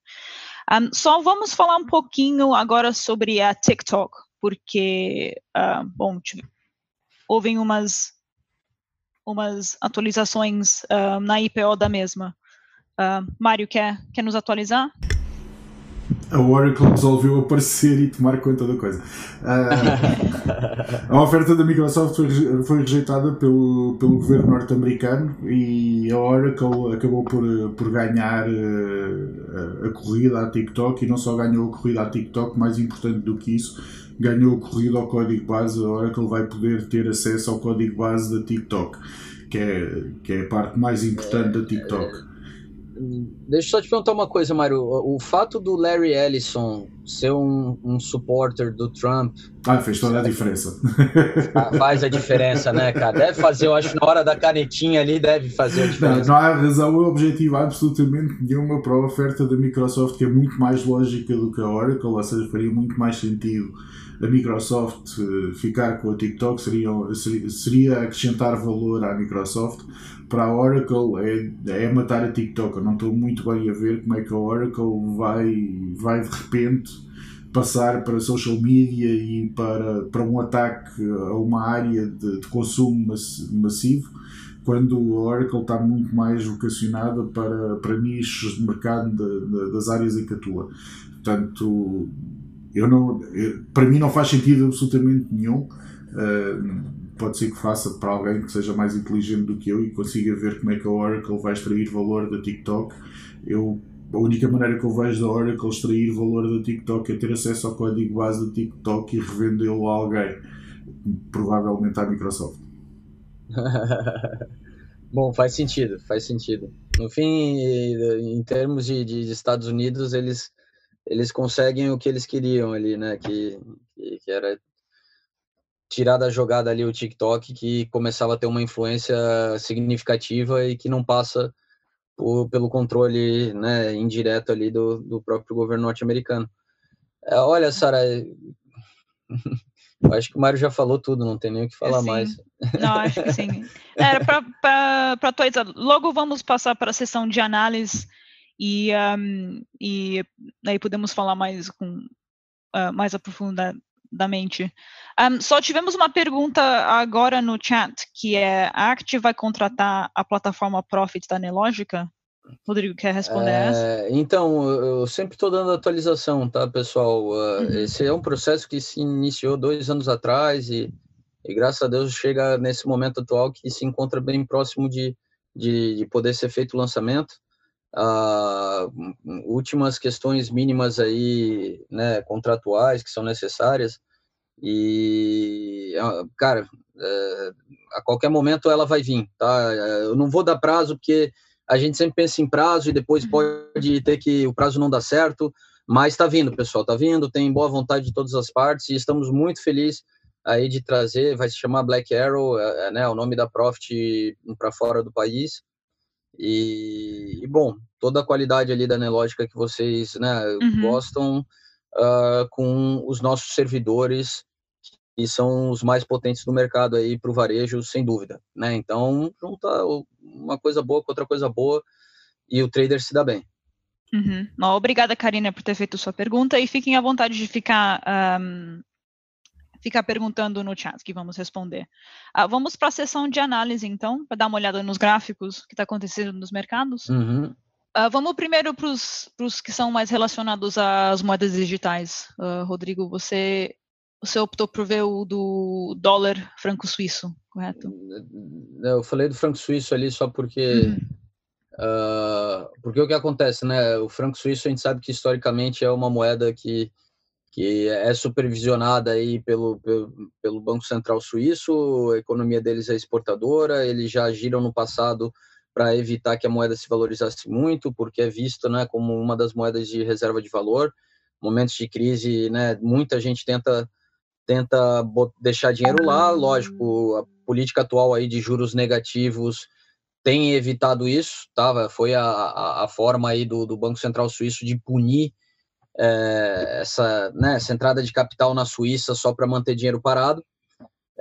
Um, só vamos falar um pouquinho agora sobre a TikTok porque, uh, bom, houve umas, umas atualizações uh, na IPO da mesma. Uh, Mário, quer, quer nos atualizar? a Oracle resolveu aparecer e tomar conta da coisa. Uh, a oferta da Microsoft foi, rejeitada pelo, pelo governo norte-americano e a Oracle acabou por, por ganhar uh, a corrida à TikTok e não só ganhou a corrida à TikTok, mais importante do que isso, ganhou a corrida ao código base. A Oracle vai poder ter acesso ao código base da TikTok, que é, que é a parte mais importante da TikTok. Deixa eu só te perguntar uma coisa, Mário. O, fato do Larry Ellison ser um, um supporter do Trump. Ah, fez toda a diferença. Faz a diferença, né, cara? Deve fazer, eu acho, na hora da canetinha ali, deve fazer a diferença. Não, não há razão objetiva absolutamente nenhuma para a oferta da Microsoft, que é muito mais lógica do que a Oracle, ou seja, faria muito mais sentido a Microsoft eh, ficar com a TikTok, seria, seria acrescentar valor à Microsoft para a Oracle é, é matar a TikTok. Eu não estou muito bem a ver como é que a Oracle vai, vai de repente passar para social media e para, para um ataque a uma área de, de consumo massivo, quando a Oracle está muito mais vocacionada para, para nichos de mercado de, de, das áreas em que atua. Portanto, eu não, eu, para mim não faz sentido absolutamente nenhum. Uh, pode ser que faça para alguém que seja mais inteligente do que eu e consiga ver como é que a Oracle vai extrair valor da TikTok. Eu, a única maneira que eu vejo da Oracle extrair valor da TikTok é ter acesso ao código base da TikTok e revendê-lo a alguém, provavelmente à Microsoft. Bom, faz sentido, faz sentido. No fim, em termos de, de Estados Unidos, eles eles conseguem o que eles queriam ali, né? Que, que era tirar da jogada ali o TikTok, que começava a ter uma influência significativa e que não passa por, pelo controle né, indireto ali do, do próprio governo norte-americano. É, olha, Sara, acho que o Mário já falou tudo, não tem nem o que falar sim. mais. Não, acho que sim. Era para atualizar. Logo vamos passar para a sessão de análise e, um, e aí podemos falar mais com uh, mais aprofundado da mente. Um, só tivemos uma pergunta agora no chat, que é, a Act vai contratar a plataforma Profit da Nelogica? Rodrigo, quer responder é, essa? Então, eu sempre estou dando atualização, tá, pessoal? Uh, uhum. Esse é um processo que se iniciou dois anos atrás e, e, graças a Deus, chega nesse momento atual que se encontra bem próximo de, de, de poder ser feito o lançamento. Uh, últimas questões mínimas aí, né, contratuais que são necessárias e, cara, é, a qualquer momento ela vai vir, tá? Eu não vou dar prazo porque a gente sempre pensa em prazo e depois uhum. pode ter que o prazo não dá certo, mas está vindo, pessoal, está vindo, tem boa vontade de todas as partes e estamos muito felizes aí de trazer, vai se chamar Black Arrow, é, é né, o nome da Profit para fora do país, e, e, bom, toda a qualidade ali da Nelogica que vocês né, uhum. gostam uh, com os nossos servidores que são os mais potentes do mercado aí para o varejo, sem dúvida, né? Então, junta uma coisa boa com outra coisa boa e o trader se dá bem. Uhum. obrigada, Karina, por ter feito sua pergunta e fiquem à vontade de ficar um, ficar perguntando no chat que vamos responder. Uh, vamos para a sessão de análise, então, para dar uma olhada nos gráficos que está acontecendo nos mercados. Uhum. Uh, vamos primeiro para os que são mais relacionados às moedas digitais. Uh, Rodrigo, você, você optou por ver o do dólar franco suíço, correto? Eu falei do franco suíço ali só porque. Uhum. porque o que acontece, né? O franco suíço a gente sabe que historicamente é uma moeda que que é supervisionada aí pelo, pelo, pelo, Banco Central Suíço, a economia deles é exportadora, eles já agiram no passado para evitar que a moeda se valorizasse muito, porque é visto né, como uma das moedas de reserva de valor. Momentos de crise, né, muita gente tenta tenta deixar dinheiro lá, lógico, a política atual aí de juros negativos tem evitado isso, tá? Foi a, a, a forma aí do, do Banco Central Suíço de punir é, essa, né, essa entrada de capital na Suíça só para manter dinheiro parado.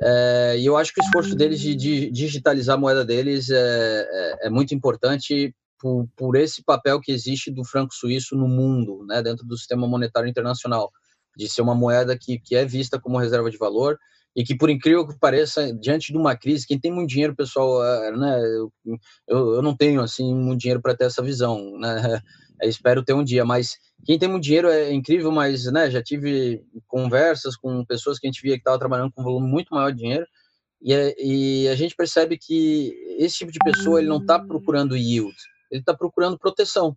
É, e eu acho que o esforço deles de, de digitalizar a moeda deles é, é, é muito importante por, por, esse papel que existe do franco suíço no mundo, né, dentro do sistema monetário internacional. de ser uma moeda que, que é vista como reserva de valor e que, por incrível que pareça, diante de uma crise, quem tem muito dinheiro, pessoal, é, né, eu, eu não tenho, assim, muito dinheiro para ter essa visão, né, espero ter um dia, mas quem tem muito dinheiro é incrível, mas, né, já tive conversas com pessoas que a gente via que estavam trabalhando com um volume muito maior de dinheiro, e, é, e a gente percebe que esse tipo de pessoa, ele não está procurando yield, ele está procurando proteção,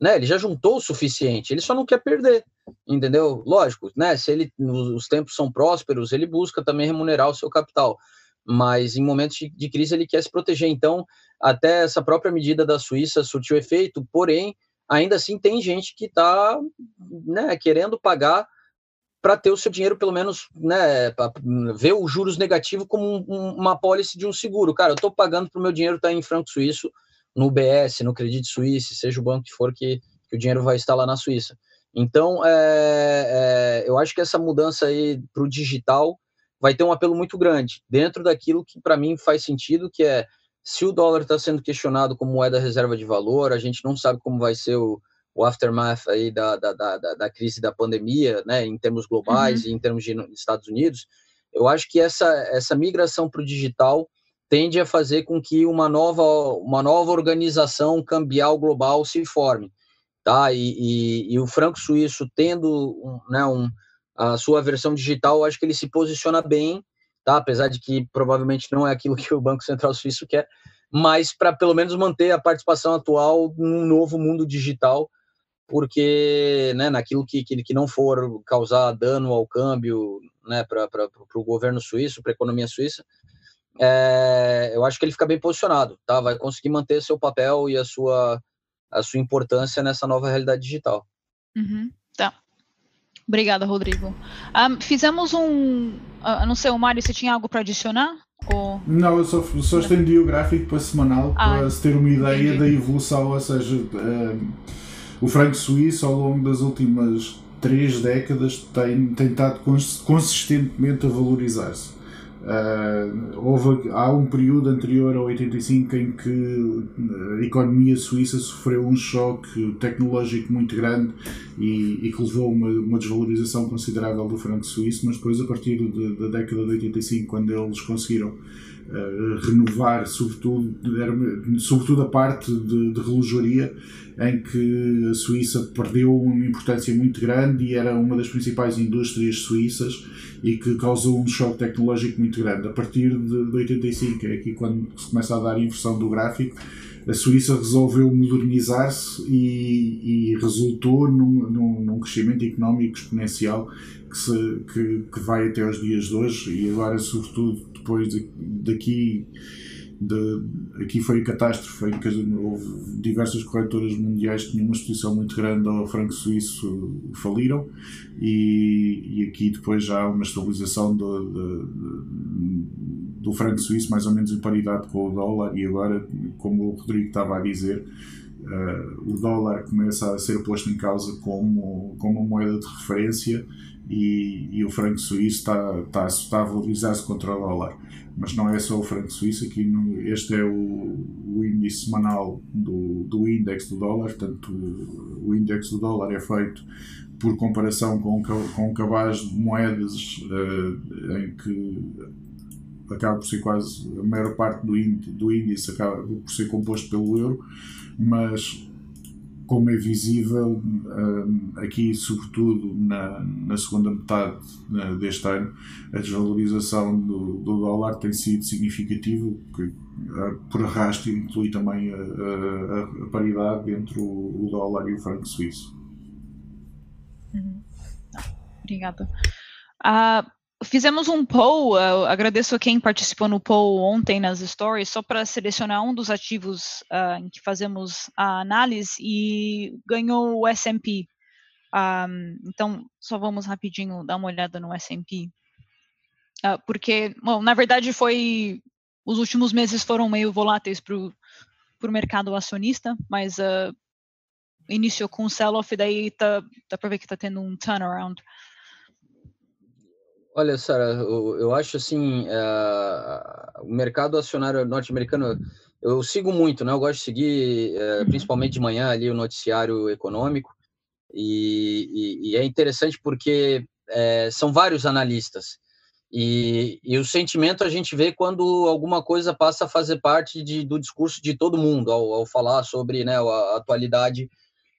né? Ele já juntou o suficiente, ele só não quer perder, entendeu? Lógico, né? Se ele os tempos são prósperos, ele busca também remunerar o seu capital, mas em momentos de crise ele quer se proteger. Então, até essa própria medida da Suíça surtiu efeito, porém, ainda assim tem gente que está né, querendo pagar para ter o seu dinheiro, pelo menos, né, ver os juros negativos como um, uma apólice de um seguro. Cara, eu estou pagando para o meu dinheiro estar tá em franco suíço, no BS, no Credit Suisse, seja o banco que for que, que o dinheiro vai estar lá na Suíça. Então, é, é, eu acho que essa mudança aí para o digital vai ter um apelo muito grande, dentro daquilo que para mim faz sentido, que é se o dólar está sendo questionado como moeda reserva de valor, a gente não sabe como vai ser o, o aftermath aí da, da, da, da, crise da pandemia, né, em termos globais uhum. e em termos de Estados Unidos, eu acho que essa, essa migração para o digital tende a fazer com que uma nova, uma nova organização cambial global se forme. Tá? E, e, e o franco suíço tendo né, um, a sua versão digital, eu acho que ele se posiciona bem, tá? apesar de que provavelmente não é aquilo que o Banco Central Suíço quer, mas para pelo menos manter a participação atual num novo mundo digital, porque né, naquilo que, que, que não for causar dano ao câmbio né, para o governo suíço, para a economia suíça, é, eu acho que ele fica bem posicionado, tá? Vai conseguir manter seu papel e a sua, a sua importância nessa nova realidade digital. Uhum, tá. Obrigada, Rodrigo. Um, fizemos um. Uh, não sei, o Mário, você tinha algo para adicionar? Ou... Não, eu só, só estendi o gráfico para semanal ah, para se ter uma ideia entendi. da evolução, ou seja, um, o franco suíço ao longo das últimas três décadas tem, tem estado consistentemente a valorizar-se. Uh, houve, há um período anterior a 85 em que a economia suíça sofreu um choque tecnológico muito grande e, e que levou a uma, uma, desvalorização considerável do franco suíço, mas depois, a partir de, da década de 85, quando eles conseguiram uh, renovar, sobretudo, sobretudo a parte de, de relojoaria, em que a Suíça perdeu uma importância muito grande e era uma das principais indústrias suíças e que causou um choque tecnológico muito grande. A partir de, de 85, é aqui quando se começa a dar a inversão do gráfico, a Suíça resolveu modernizar-se e, e, resultou num, num, num, crescimento económico exponencial que, se, que, que, vai até aos dias de hoje e agora, sobretudo, depois de, daqui de, aqui foi a catástrofe em que houve diversas corretoras mundiais que tinham uma exposição muito grande ao franco suíço faliram e, e aqui depois já há uma estabilização do, do, do, franco suíço mais ou menos em paridade com o dólar e agora, como o Rodrigo estava a dizer, uh, o dólar começa a ser posto em causa como, como uma moeda de referência e, e o franco suíço está, está, está a valorizar-se contra o dólar. Mas não é só o franco suíço, aqui no, este é o, o índice semanal do, do índice do dólar, portanto o, o índice do dólar é feito por comparação com, com um cabaz de moedas uh, em que acaba por ser quase a maior parte do índice, do índice acaba por ser composto pelo euro, mas como é visível aqui, sobretudo na, na segunda metade né, deste ano, a desvalorização do, do dólar tem sido significativa, que por arrasto inclui também a, a, a paridade entre o, o, dólar e o franco suíço. Uhum. Obrigada. Uh, Fizemos um poll, uh, agradeço a quem participou no poll ontem nas stories, só para selecionar um dos ativos uh, em que fazemos a análise e ganhou o S&P. Um, então, só vamos rapidinho dar uma olhada no S&P. Uh, porque, bom, na verdade, foi os últimos meses foram meio voláteis para o mercado acionista, mas iniciou com o sell-off, daí tá, dá para ver que está tendo um turnaround. Olha, Sara, eu, eu, acho assim, uh, o mercado acionário norte-americano, eu sigo muito, né? Eu gosto de seguir, uh, principalmente de manhã ali, o noticiário econômico. e, e, e, é interessante porque é, são vários analistas. E, e, o sentimento a gente vê quando alguma coisa passa a fazer parte de, do discurso de todo mundo, ao, ao falar sobre né, a atualidade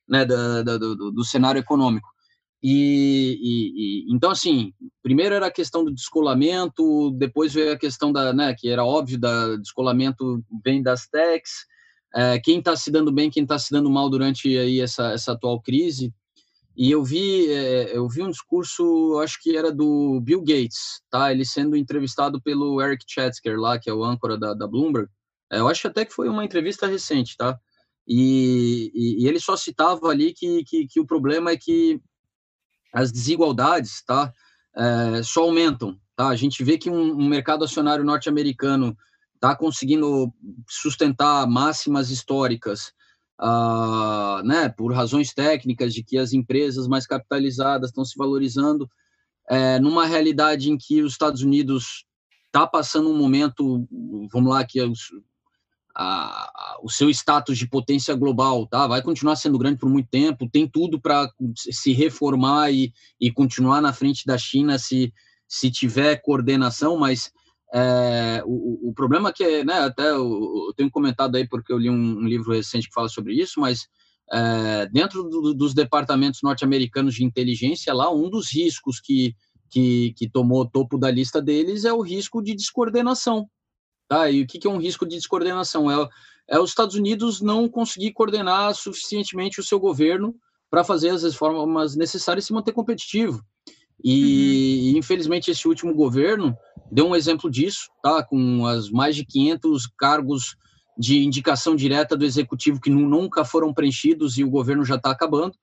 né, da, da, do, do, cenário econômico. E, e, então, assim, primeiro era a questão do descolamento, depois veio a questão da, né, que era óbvio, da descolamento vem das techs, é, quem está se dando bem, quem está se dando mal durante aí essa, essa atual crise, e eu vi, é, eu vi um discurso, acho que era do Bill Gates, tá? Ele sendo entrevistado pelo Eric Chatzker lá, que é o âncora da, da Bloomberg. É, eu acho até que foi uma entrevista recente, tá? E, e, e ele só citava ali que, que, que, o problema é que as desigualdades, tá? É, só aumentam, tá? A gente vê que um, um mercado acionário norte-americano está conseguindo sustentar máximas históricas uh, né, por razões técnicas de que as empresas mais capitalizadas estão se valorizando, é, numa realidade em que os Estados Unidos está passando um momento, vamos lá, que é a, o seu status de potência global, tá? Vai continuar sendo grande por muito tempo, tem tudo para se reformar e, e continuar na frente da China se, se tiver coordenação, mas é, o, o, problema é que, né, até eu, eu, tenho comentado aí porque eu li um, um, livro recente que fala sobre isso, mas é, dentro do, dos departamentos norte-americanos de inteligência, lá um dos riscos que, que, que tomou topo da lista deles é o risco de descoordenação. Tá? E o que, que é um risco de descoordenação? É, é os Estados Unidos não conseguir coordenar suficientemente o seu governo para fazer as reformas necessárias e se manter competitivo. E, uhum. infelizmente, esse último governo deu um exemplo disso, tá? Com as mais de 500 cargos de indicação direta do executivo que nunca foram preenchidos e o governo já está acabando,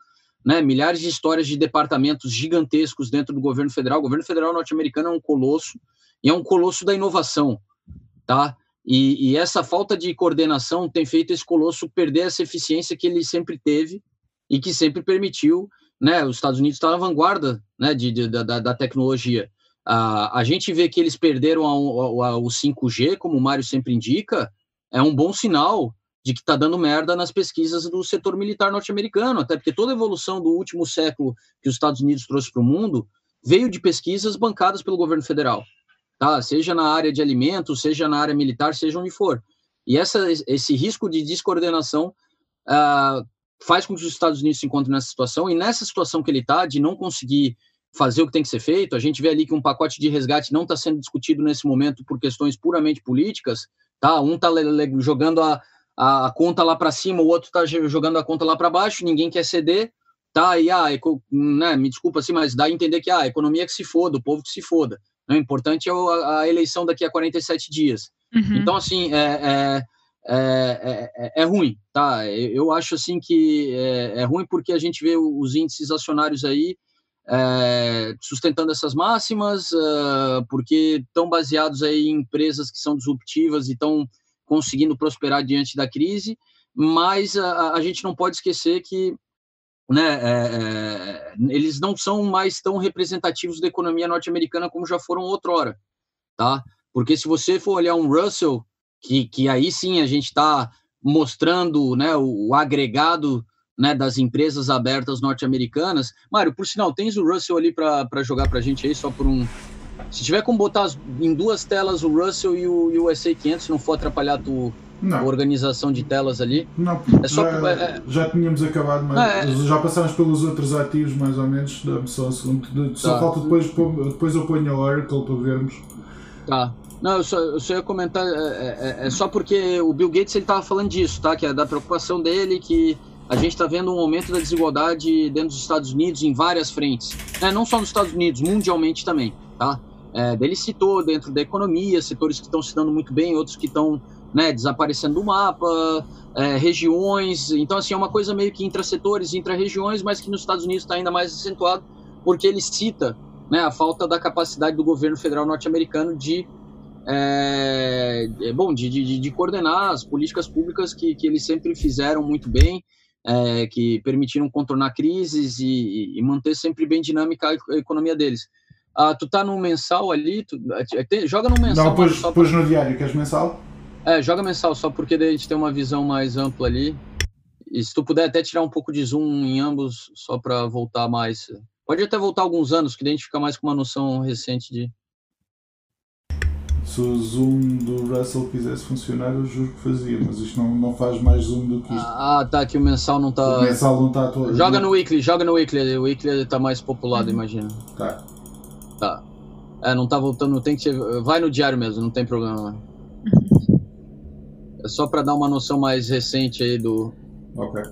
né? Milhares de histórias de departamentos gigantescos dentro do governo federal. O governo federal norte-americano é um colosso e é um colosso da inovação, tá? E, e, essa falta de coordenação tem feito esse colosso perder essa eficiência que ele sempre teve e que sempre permitiu né, os Estados Unidos está na vanguarda né, de, de da, da, tecnologia. a gente vê que eles perderam a, a, o 5G, como o Mário sempre indica, é um bom sinal de que está dando merda nas pesquisas do setor militar norte-americano, até porque toda a evolução do último século que os Estados Unidos trouxe para o mundo veio de pesquisas bancadas pelo governo federal, tá? Seja na área de alimentos, seja na área militar, seja onde for. E essa, esse risco de descoordenação uh, faz com que os Estados Unidos se encontrem nessa situação, e nessa situação que ele está, de não conseguir fazer o que tem que ser feito, a gente vê ali que um pacote de resgate não está sendo discutido nesse momento por questões puramente políticas, tá? Um está jogando a, a conta lá para cima, o outro está jogando a conta lá para baixo, ninguém quer ceder, tá? E ah, né, me desculpa assim, mas dá a entender que ah, a economia que se foda, o povo que se foda. O importante é a, a eleição daqui a 47 dias. Uhum. Então, assim, é, é é, é, é, é, ruim, tá? Eu acho assim que é, é, ruim porque a gente vê os índices acionários aí é, sustentando essas máximas, uh, porque estão baseados aí em empresas que são disruptivas e estão conseguindo prosperar diante da crise, mas a, a gente não pode esquecer que né, é, eles não são mais tão representativos da economia norte-americana como já foram outrora, tá? Porque se você for olhar um Russell que, que aí sim a gente está mostrando né, o, o, agregado né, das empresas abertas norte-americanas. Mário, por sinal, tens o Russell ali para jogar para a gente aí, só por um. Se tiver como botar em duas telas o Russell e o USA 500, se não for atrapalhar tu, não. organização de telas ali. Não, é só já, é, já tínhamos acabado, mas é, já passamos pelos outros ativos mais ou menos, dá-me só um segundo. Só tá. falta depois, depois eu ponho a Oracle para vermos. Tá. Não, eu só, eu só ia comentar, é, é, é, é só porque o Bill Gates ele estava falando disso, tá? Que é da preocupação dele, que a gente está vendo um aumento da desigualdade dentro dos Estados Unidos em várias frentes. É, não só nos Estados Unidos, mundialmente também, tá? É, ele citou dentro da economia, setores que estão se dando muito bem, outros que estão né, desaparecendo do mapa, é, regiões. Então, assim, é uma coisa meio que intrasetores, intra-regiões, mas que nos Estados Unidos está ainda mais acentuado, porque ele cita né, a falta da capacidade do governo federal norte-americano de é, é, bom, de, de, de, coordenar as políticas públicas que, que eles sempre fizeram muito bem, é, que permitiram contornar crises e, e, manter sempre bem dinâmica a economia deles. Ah, tu tá no mensal ali, tu, é, tem, joga no mensal. Não, pôs, pôs no diário, queres mensal? É, joga mensal só porque daí a gente tem uma visão mais ampla ali. e, se tu puder até tirar um pouco de zoom em ambos, só para voltar mais. Pode até voltar alguns anos, que daí a gente fica mais com uma noção recente de. Se o zoom do Russell quisesse funcionar, eu juro que fazia, mas isto não, não faz mais zoom do que isto. Ah, tá, que o mensal não tá. O mensal não está atual. Joga no Weekly, joga no Weekly, o Weekly tá mais populado, uhum. imagina. Tá. Tá. É, não tá voltando, tem que ser. Vai no diário mesmo, não tem problema. É só para dar uma noção mais recente aí do. Ok.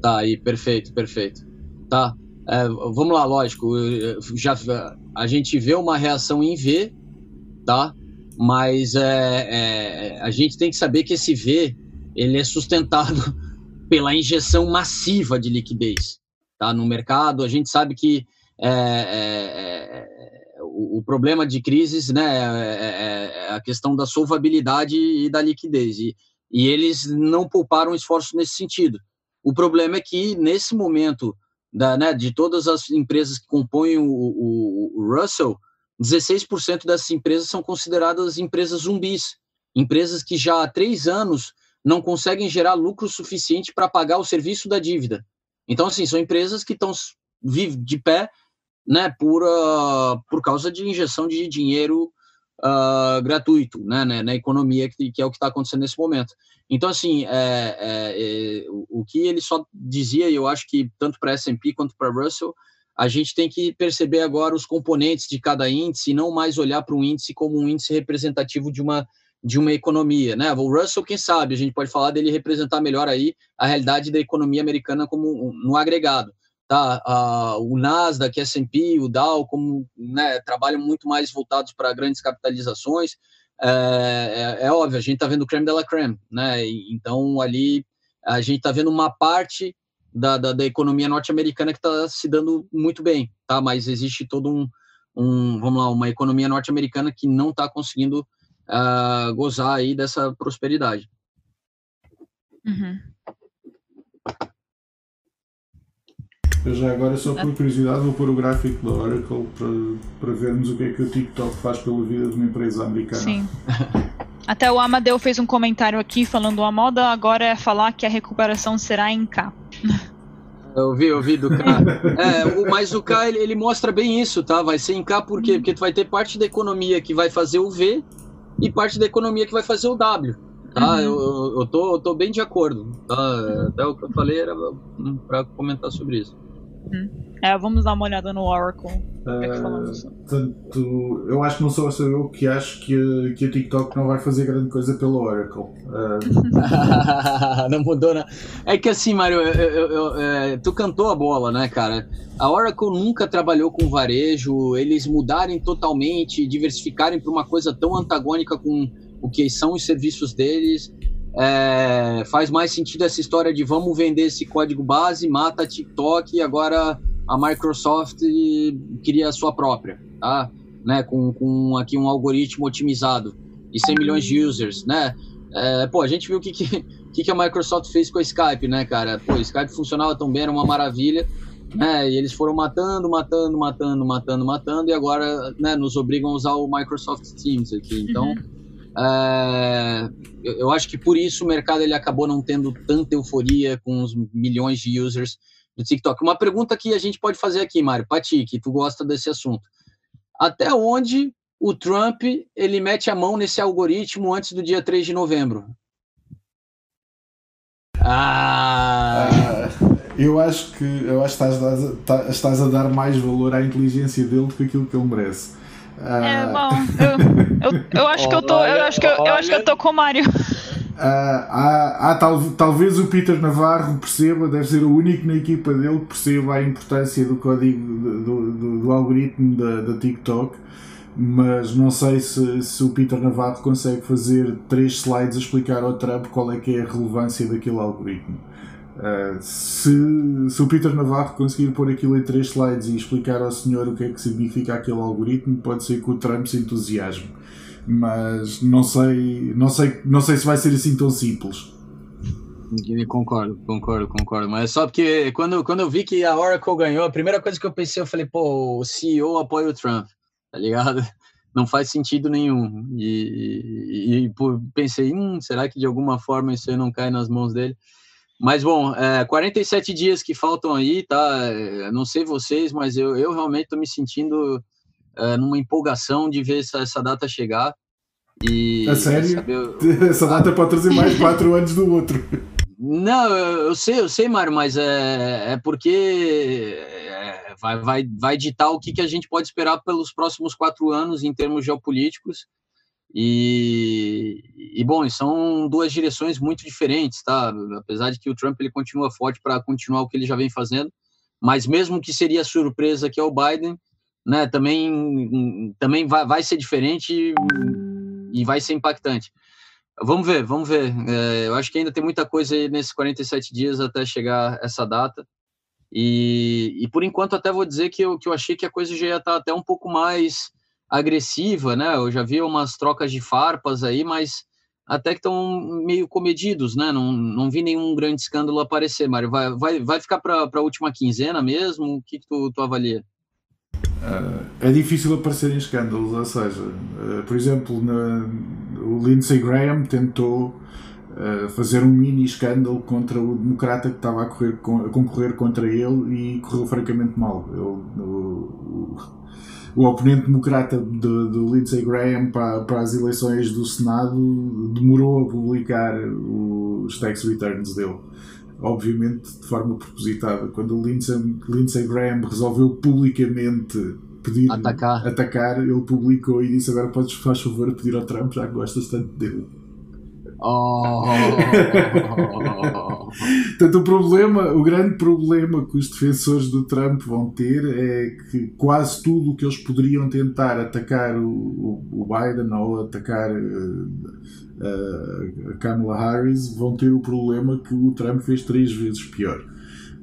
Tá aí, perfeito, perfeito. Tá. É, vamos lá, lógico. Já a gente vê uma reação em V, tá? Mas é, é, a gente tem que saber que esse V ele é sustentado pela injeção massiva de liquidez, tá? No mercado, a gente sabe que é, é, é o, problema de crises, né, é, a questão da solvabilidade e da liquidez. E, e eles não pouparam esforço nesse sentido. O problema é que, nesse momento, da, né, de todas as empresas que compõem o, o, o Russell, 16% dessas empresas são consideradas empresas zumbis, empresas que já há três anos não conseguem gerar lucro suficiente para pagar o serviço da dívida. Então, assim, são empresas que estão de pé né, por, uh, por causa de injeção de dinheiro uh, gratuito né, né, na economia, que, que é o que está acontecendo nesse momento. Então, assim, é, é, é, o que ele só dizia, e eu acho que tanto para S&P quanto para Russell, a gente tem que perceber agora os componentes de cada índice e não mais olhar para um índice como um índice representativo de uma de uma economia, né? O Russell, quem sabe, a gente pode falar dele representar melhor aí a realidade da economia americana como no agregado tá? O Nasdaq, S&P, o Dow, como né, trabalham muito mais voltados para grandes capitalizações. É, é, é, óbvio, a gente está vendo o creme de creme, né? Então ali a gente está vendo uma parte da, da, da economia norte-americana que está se dando muito bem, tá? Mas existe todo um, um vamos lá, uma economia norte-americana que não está conseguindo uh, gozar aí dessa prosperidade. Uhum. Eu já agora, só por curiosidade, vou pôr o gráfico da Oracle para, para vermos o que é que o TikTok faz pela vida de uma empresa americana. Sim. Até o Amadeu fez um comentário aqui falando a moda agora é falar que a recuperação será em K. Eu vi, eu vi do K. É, o, mas o K ele, ele, mostra bem isso, tá? Vai ser em K por quê? Porque tu vai ter parte da economia que vai fazer o V e parte da economia que vai fazer o W. Tá? Uhum. Eu, eu, tô, eu tô bem de acordo. Tá? Até o que eu falei era para comentar sobre isso. É, vamos dar uma olhada no Oracle. Uh, tanto, eu acho que não sou só eu que acho que, que a TikTok não vai fazer grande coisa pelo Oracle. Uh... não mudou, né? É que assim, Mário, é, tu cantou a bola, né, cara? A Oracle nunca trabalhou com varejo, eles mudarem totalmente, diversificarem para uma coisa tão antagônica com o que são os serviços deles. É, faz mais sentido essa história de vamos vender esse código base, mata a TikTok e agora a Microsoft cria a sua própria, tá? Né, com, com aqui um algoritmo otimizado e 100 milhões de users, né? É, pô, a gente viu o que, que, que, a Microsoft fez com a Skype, né, cara? Pô, Skype funcionava tão bem, era uma maravilha, né? E eles foram matando, matando, matando, matando, matando, e agora né, nos obrigam a usar o Microsoft Teams aqui. Então, uhum. É, eu acho que por isso o mercado ele acabou não tendo tanta euforia com os milhões de users do TikTok. Uma pergunta que a gente pode fazer aqui, Mário, Pati, que tu gosta desse assunto. Até onde o Trump ele mete a mão nesse algoritmo antes do dia 3 de novembro? Ah. ah eu acho que eu acho que estás tá, estás a dar mais valor à inteligência dele do que aquilo que ele merece. É, ah. bom, eu, eu, eu acho que eu tô. Eu acho que eu, eu acho que eu tô com o Mário. Uh, há, há tal, talvez o Peter Navarro perceba, deve ser o único na equipa dele que perceba a importância do código do, do, do algoritmo da, da TikTok, mas não sei se, se o Peter Navarro consegue fazer três slides a explicar ao Trump qual é que é a relevância daquele algoritmo. Uh, se, se o Peter Navarro conseguir pôr aquilo em três slides e explicar ao senhor o que é que significa aquele algoritmo, pode ser que o Trump se entusiasme. Mas não sei, não sei, não sei se vai ser assim tão simples. Concordo, concordo, concordo. Mas é só porque quando, quando eu vi que a Oracle ganhou, a primeira coisa que eu pensei, eu falei, pô, o CEO apoia o Trump, tá ligado? Não faz sentido nenhum. E, e, e pensei, hum, será que de alguma forma isso aí não cai nas mãos dele? Mas bom, é, 47 dias que faltam aí, tá? É, não sei vocês, mas eu, eu realmente tô me sentindo é, numa empolgação de ver essa, essa data chegar. E, a sério? Saber... Essa data pode trazer mais quatro anos do outro. Não, eu, eu sei, eu sei, Mário, mas é, é porque é, vai, vai, vai ditar o que, que a gente pode esperar pelos próximos quatro anos em termos geopolíticos. E, e bom, são duas direções muito diferentes, tá? Apesar de que o Trump ele continua forte para continuar o que ele já vem fazendo, mas mesmo que seria surpresa que é o Biden, né? Também também vai, vai ser diferente e vai ser impactante. Vamos ver, vamos ver. É, eu acho que ainda tem muita coisa aí nesses 47 dias até chegar essa data. E, e por enquanto até vou dizer que eu, que eu achei que a coisa já ia estar até um pouco mais agressiva, né? Eu já vi umas trocas de farpas aí, mas até que estão meio comedidos, né? Não, não vi nenhum grande escândalo aparecer, Mário. Vai, vai, vai ficar para a última quinzena mesmo? O que, que tu, tu avalia? Uh, é difícil aparecerem escândalos, ou seja, uh, por exemplo, na, o Lindsey Graham tentou uh, fazer um mini escândalo contra o democrata que estava a, correr, a concorrer contra ele e correu francamente mal. Ele, o, o oponente democrata do, do Lindsey Graham para, para as eleições do Senado demorou a publicar os tax returns dele. Obviamente de forma propositada. Quando o Lindsey, Lindsey Graham resolveu publicamente pedir atacar. atacar, ele publicou e disse agora podes faz favor pedir ao Trump já que gostas tanto dele. Oh. Portanto, o problema, o grande problema que os defensores do Trump vão ter é que quase tudo o que eles poderiam tentar atacar o, o Biden ou atacar uh, uh, a Kamala Harris vão ter o problema que o Trump fez três vezes pior.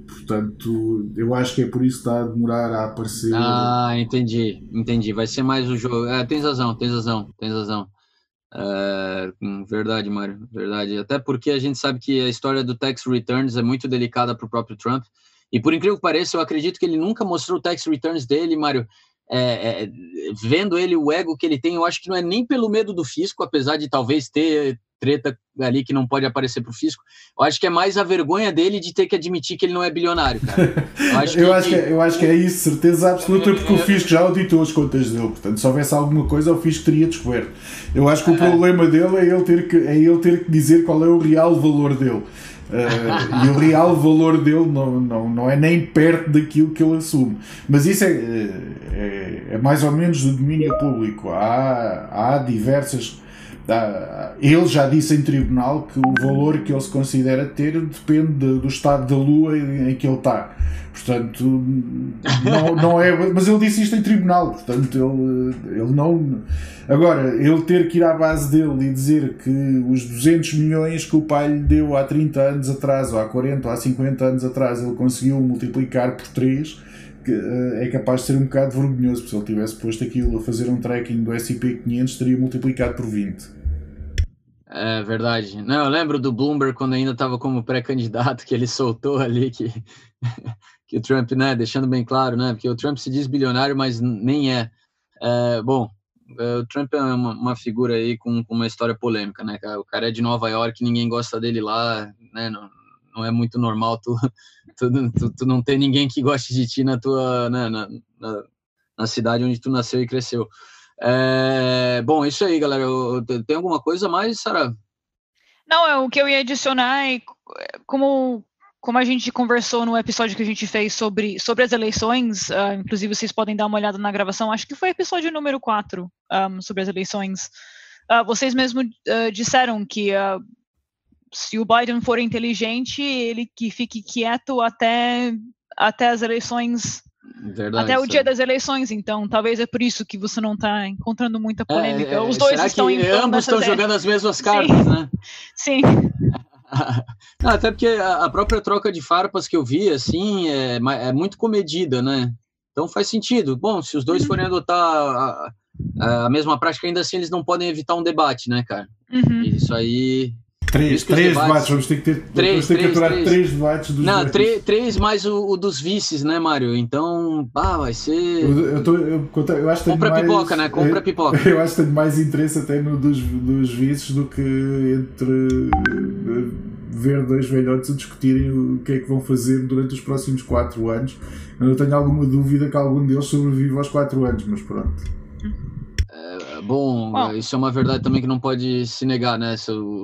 Portanto, eu acho que é por isso que está a demorar a aparecer. Ah, entendi, entendi. Vai ser mais o jogo. É, tens razão, tens razão, tens razão. É, verdade, Mário, verdade. Até porque a gente sabe que a história do tax returns é muito delicada para o próprio Trump. E por incrível que pareça, eu acredito que ele nunca mostrou o tax returns dele, Mário. É, é, vendo ele, o ego que ele tem, eu acho que não é nem pelo medo do fisco, apesar de talvez ter treta ali que não pode aparecer para o fisco. Eu acho que é mais a vergonha dele de ter que admitir que ele não é bilionário, cara. Eu acho, eu que, acho, que, é, eu acho que é isso, certeza absoluta, porque o fisco já auditou as contas dele. Portanto, se houvesse alguma coisa, o fisco teria descoberto. Eu acho que o problema dele é ele ter que, é ele ter que dizer qual é o real valor dele. Uh, e o real valor dele não, não, não é nem perto daquilo que ele assume. Mas isso é, é, é mais ou menos do domínio público. Há, há diversas ele já disse em tribunal que o valor que ele se considera ter depende do estado da lua em que ele está. Portanto, não, não é. Mas ele disse isto em tribunal, portanto, ele, ele não. Agora, ele ter que ir à base dele e dizer que os 200 milhões que o pai lhe deu há 30 anos atrás, ou há 40 ou há 50 anos atrás, ele conseguiu multiplicar por 3 eh, é capaz de ser um bocado vergonhoso, se ele tivesse posto aquilo a fazer um tracking do SP500, teria multiplicado por 20. É verdade. Não, eu lembro do Bloomberg quando ainda estava como pré-candidato, que ele soltou ali que, que o Trump, né, deixando bem claro, né, porque o Trump se diz bilionário, mas nem é. é bom, é, o Trump é uma, uma figura aí com, com, uma história polêmica, né, O cara é de Nova York, ninguém gosta dele lá, né, não, não é muito normal tu, tu, tu, tu, não ter ninguém que goste de ti na tua, né, na, na, na cidade onde tu nasceu e cresceu. É, bom, isso aí, galera. Tem alguma coisa mais, Sara? Não, é o que eu ia adicionar é como como a gente conversou no episódio que a gente fez sobre, sobre as eleições, uh, inclusive vocês podem dar uma olhada na gravação, acho que foi episódio número 4 um, sobre as eleições. Uh, vocês mesmo uh, disseram que se o Biden for inteligente, ele que fique quieto até, até as eleições Verdade, Até o dia das eleições, então talvez é por isso que você não está encontrando muita é, polêmica. É, é, Os dois estão que ambos estão jogando as mesmas cartas, Sim. né? Sim. não, até porque a própria troca de farpas que eu vi, assim, é, é muito comedida, né? Então faz sentido. Bom, se os dois uhum. forem adotar a, a, mesma prática, ainda assim eles não podem evitar um debate, né, cara? Uhum. Isso aí Três, três debates, debates, vamos ter que ter três, ter três, que três. três debates dos Não, três, três mais o, o, dos vices, né, Mário? Então, ah, vai ser. Eu, eu, tô, eu, eu acho que Compra mais, pipoca, né? Compra eu, pipoca. Eu acho que tenho mais interesse até no dos, dos vices do que entre ver dois velhotes a discutirem o que é que vão fazer durante os próximos 4 anos. Eu não tenho alguma dúvida que algum deles sobrevive aos 4 anos, mas pronto. É, bom, bom, isso é uma verdade também que não pode se negar, né?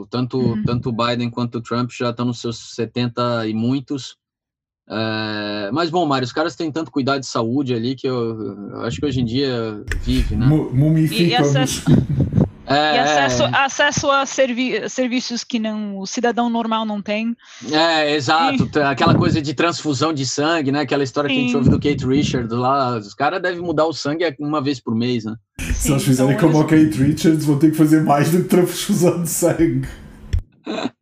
Tanto, uhum. tanto o Biden quanto o Trump já estão nos seus 70 e muitos. É, mas bom, Mário, os caras têm tanto cuidado de saúde ali que eu, eu acho que hoje em dia vive, né? Mumificamos. É, e acesso, é. acesso a servi serviços que não, o cidadão normal não tem. É, exato. E... Aquela coisa de transfusão de sangue, né? Aquela história Sim. que a gente ouve do Kate Richards lá. Os caras devem mudar o sangue uma vez por mês, né? Sim, Se eles fizerem então, como eles... o Kate Richards, vão ter que fazer mais do que transfusão de sangue.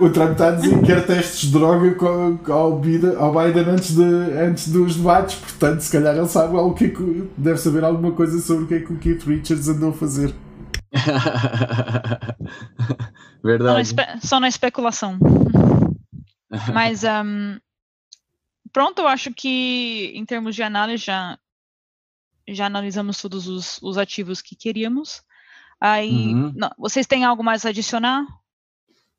O Trump está a dizer que quer testes de droga ao Biden, ao Biden antes, de, antes dos debates, portanto, se calhar ele sabe o que, é que deve saber alguma coisa sobre o que é que o Keith Richards andou a fazer. Verdade. Só na, só na especulação. Mas um, pronto, eu acho que em termos de análise já, já analisamos todos os, os ativos que queríamos. Aí, uhum. não, vocês têm algo mais a adicionar?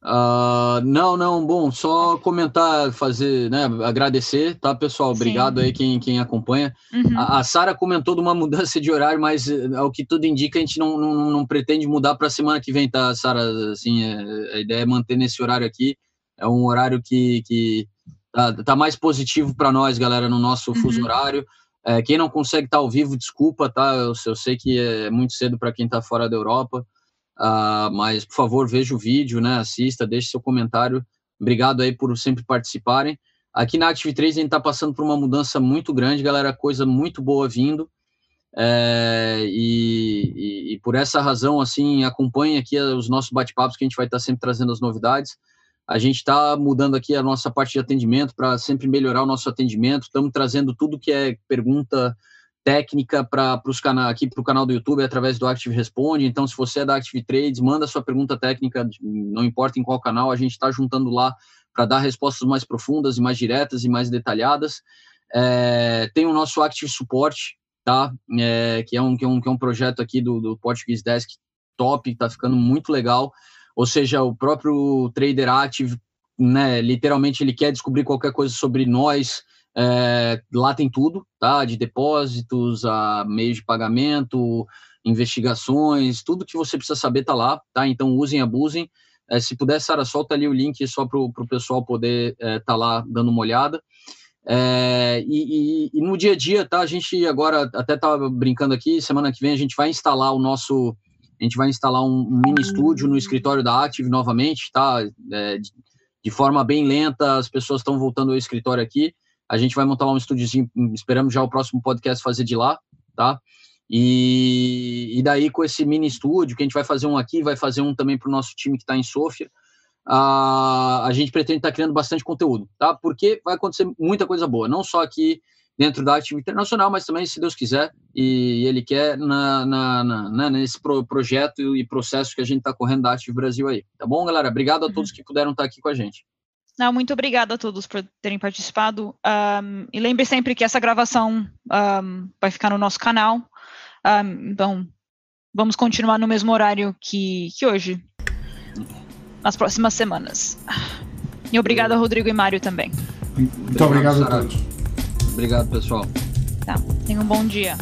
Uh, não, não, bom, só comentar, fazer, né, agradecer, tá, pessoal? Obrigado Sim. aí quem, quem acompanha. Uhum. A, a Sara comentou de uma mudança de horário, mas eh, ao que tudo indica, a gente não, não, não pretende mudar para a semana que vem, tá, Sara? Assim, é, a ideia é manter nesse horário aqui. É um horário que, que tá, tá mais positivo para nós, galera, no nosso uhum. fuso horário. É, quem não consegue estar tá ao vivo, desculpa, tá? Eu, eu sei que é muito cedo para quem está fora da Europa. Uh, mas, por favor, veja o vídeo, né? Assista, deixe seu comentário. Obrigado aí por sempre participarem. Aqui na Active 3 a gente está passando por uma mudança muito grande, galera, coisa muito boa vindo. É, e, e, e, por essa razão, assim, acompanhe aqui os nossos bate-papos que a gente vai estar tá sempre trazendo as novidades. A gente está mudando aqui a nossa parte de atendimento para sempre melhorar o nosso atendimento. Estamos trazendo tudo que é pergunta técnica para os canal aqui para o canal do YouTube através do Active Responde. Então, se você é da Active Trades, manda sua pergunta técnica, não importa em qual canal, a gente está juntando lá para dar respostas mais profundas e mais diretas e mais detalhadas. É, tem o nosso Active Support, tá? É, que, é um, que, é um, que é um projeto aqui do, do Portuguese Desk top, está ficando muito legal. Ou seja, o próprio Trader Active, né, literalmente ele quer descobrir qualquer coisa sobre nós, é, lá tem tudo, tá? De depósitos, a meios de pagamento, investigações, tudo que você precisa saber tá lá, tá? Então usem, abusem. É, se puder, Sara, solta ali o link só para o pessoal poder estar é, tá lá dando uma olhada. É, e, e, e, no dia a dia, tá? A gente agora até estava brincando aqui, semana que vem a gente vai instalar o nosso. A gente vai instalar um, um mini estúdio no escritório da Active novamente, tá? É, de, de forma bem lenta, as pessoas estão voltando ao escritório aqui. A gente vai montar lá um estúdiozinho, esperamos já o próximo podcast fazer de lá, tá? E, e daí com esse mini estúdio, que a gente vai fazer um aqui, vai fazer um também para o nosso time que está em Sofia, a, a gente pretende estar tá criando bastante conteúdo, tá? Porque vai acontecer muita coisa boa, não só aqui dentro da Active Internacional, mas também, se Deus quiser, e Ele quer, na, na, na né, nesse pro, projeto e processo que a gente está correndo da Active Brasil aí. Tá bom, galera? Obrigado a todos uhum. que puderam estar tá aqui com a gente. Não, muito obrigada a todos por terem participado. Um, e lembre sempre que essa gravação um, vai ficar no nosso canal. Um, então, vamos continuar no mesmo horário que, que hoje, nas próximas semanas. E obrigada, Rodrigo e Mário também. Muito obrigado, obrigado a todos. Obrigado, pessoal. Tá, tenha um bom dia.